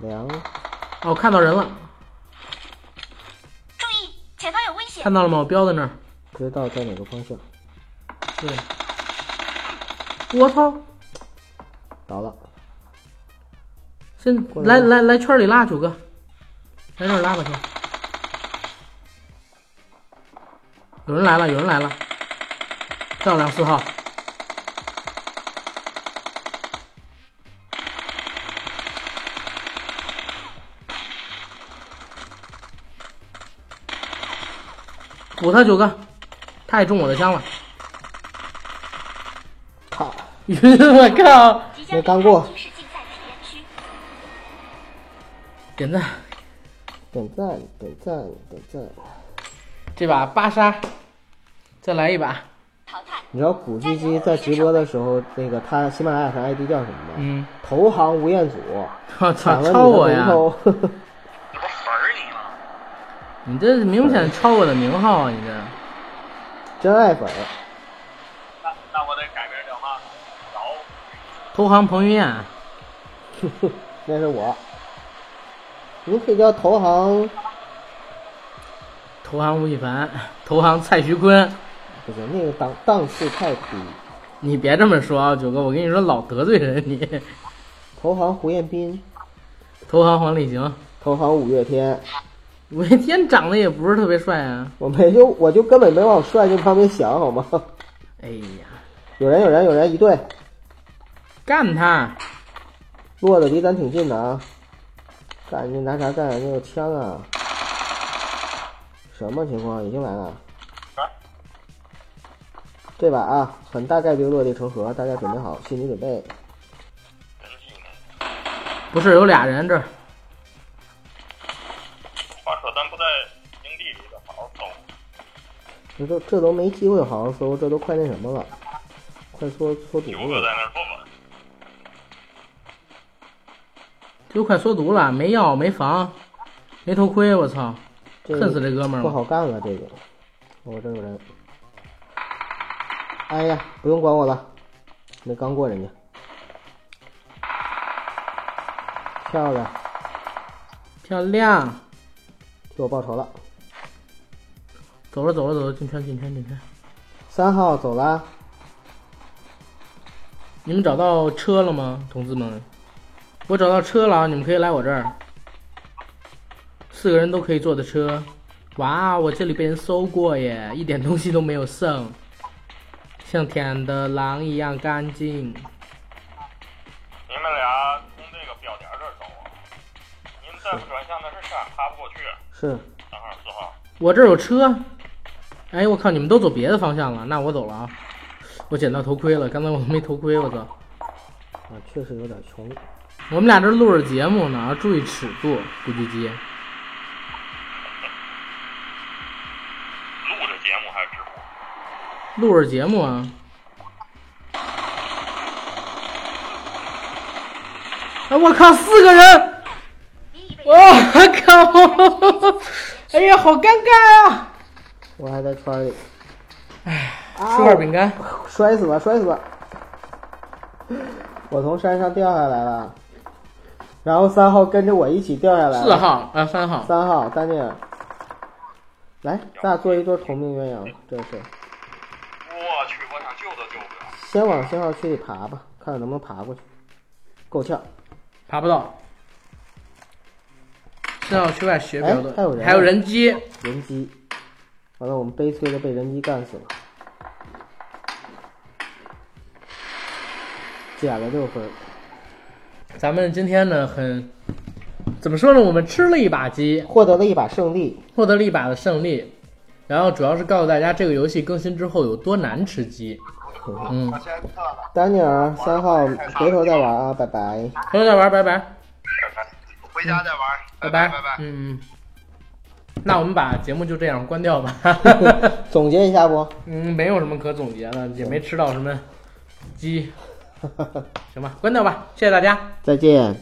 凉，哦，看到人了，注意，前方有危险！看到了吗？我标在那儿。知道在哪个方向。对，我操！倒了，先来来来来圈里拉九哥，来这儿拉吧先。有人来了，有人来了，漂亮四号。补他九个，太中我的枪了！靠，晕，我靠！即将没刚过点赞，点赞点赞点赞。这把八杀，再来一把。淘汰。你知道古巨基在直播的时候，那个他喜马拉雅上 ID 叫什么吗？嗯，投行吴彦祖，我 操，抄我呀！你不粉儿你吗？你这明显抄我的名号啊！你这真爱粉。那那我得改名叫嘛？老投行彭于晏，那是我。你可以叫投行，投行吴亦凡，投行蔡徐坤。不行，那个档档次太低。你别这么说啊，九哥，我跟你说老得罪人你。投行胡彦斌，投行黄立行，投行五月天，五月天长得也不是特别帅啊。我没就我就根本没往帅这方面想，好吗？哎呀，有人有人有人，一队干他！落的离咱挺近的啊！干你拿啥干？那有枪啊！什么情况？已经来了。这把啊，很大概率落地成盒，大家准备好，心理准备。不是有俩人这儿，话说咱不在营地里头好好搜，这都这都没机会好好搜，这都快那什么了，快缩缩毒九哥在了。那儿坐着。就快缩毒了，没药没防，没头盔，我操！恨死这哥们儿了。不好干了，这个。我这有人。哎呀，不用管我了，没刚过人家。漂亮，漂亮，替我报仇了。走了走了走了，进圈进圈进圈。三号走了，你们找到车了吗，同志们？我找到车了啊，你们可以来我这儿。四个人都可以坐的车。哇，我这里被人搜过耶，一点东西都没有剩，像舔的狼一样干净。你们俩从这个标点这儿走啊，你们再不转向那是山，爬不过去。是三号、四号，我这儿有车。哎，我靠，你们都走别的方向了，那我走了啊。我捡到头盔了，刚才我没头盔，我操。啊，确实有点穷。我们俩这录着节目呢，要注意尺度，古巨基。录着节目还是直播？录着节目啊。哎，我靠，四个人！我靠！哎呀，好尴尬啊！我还在圈里，哎吃块饼干。摔死吧，摔死吧！我从山上掉下来了，然后三号跟着我一起掉下来了。四号啊，三号。三号，丹尼尔，来，咱俩做一对同命鸳鸯，这是。我去，我想救都救不了。先往信号区里爬吧，看看能不能爬过去。够呛，爬不到。信号区外血比较多，哎还有人还有人机。人机。完了，我们悲催的被人机干死了，减了六分。咱们今天呢，很怎么说呢？我们吃了一把鸡，获得了一把胜利。获得了一把的胜利。然后主要是告诉大家，这个游戏更新之后有多难吃鸡。嗯，我先撤了。丹尼尔三号，回头再玩啊，拜拜。回头再玩，拜拜，回家再玩，拜拜拜拜。嗯嗯。那我们把节目就这样关掉吧。总结一下不？嗯，没有什么可总结的，也没吃到什么鸡。行吧，关掉吧，谢谢大家。再见。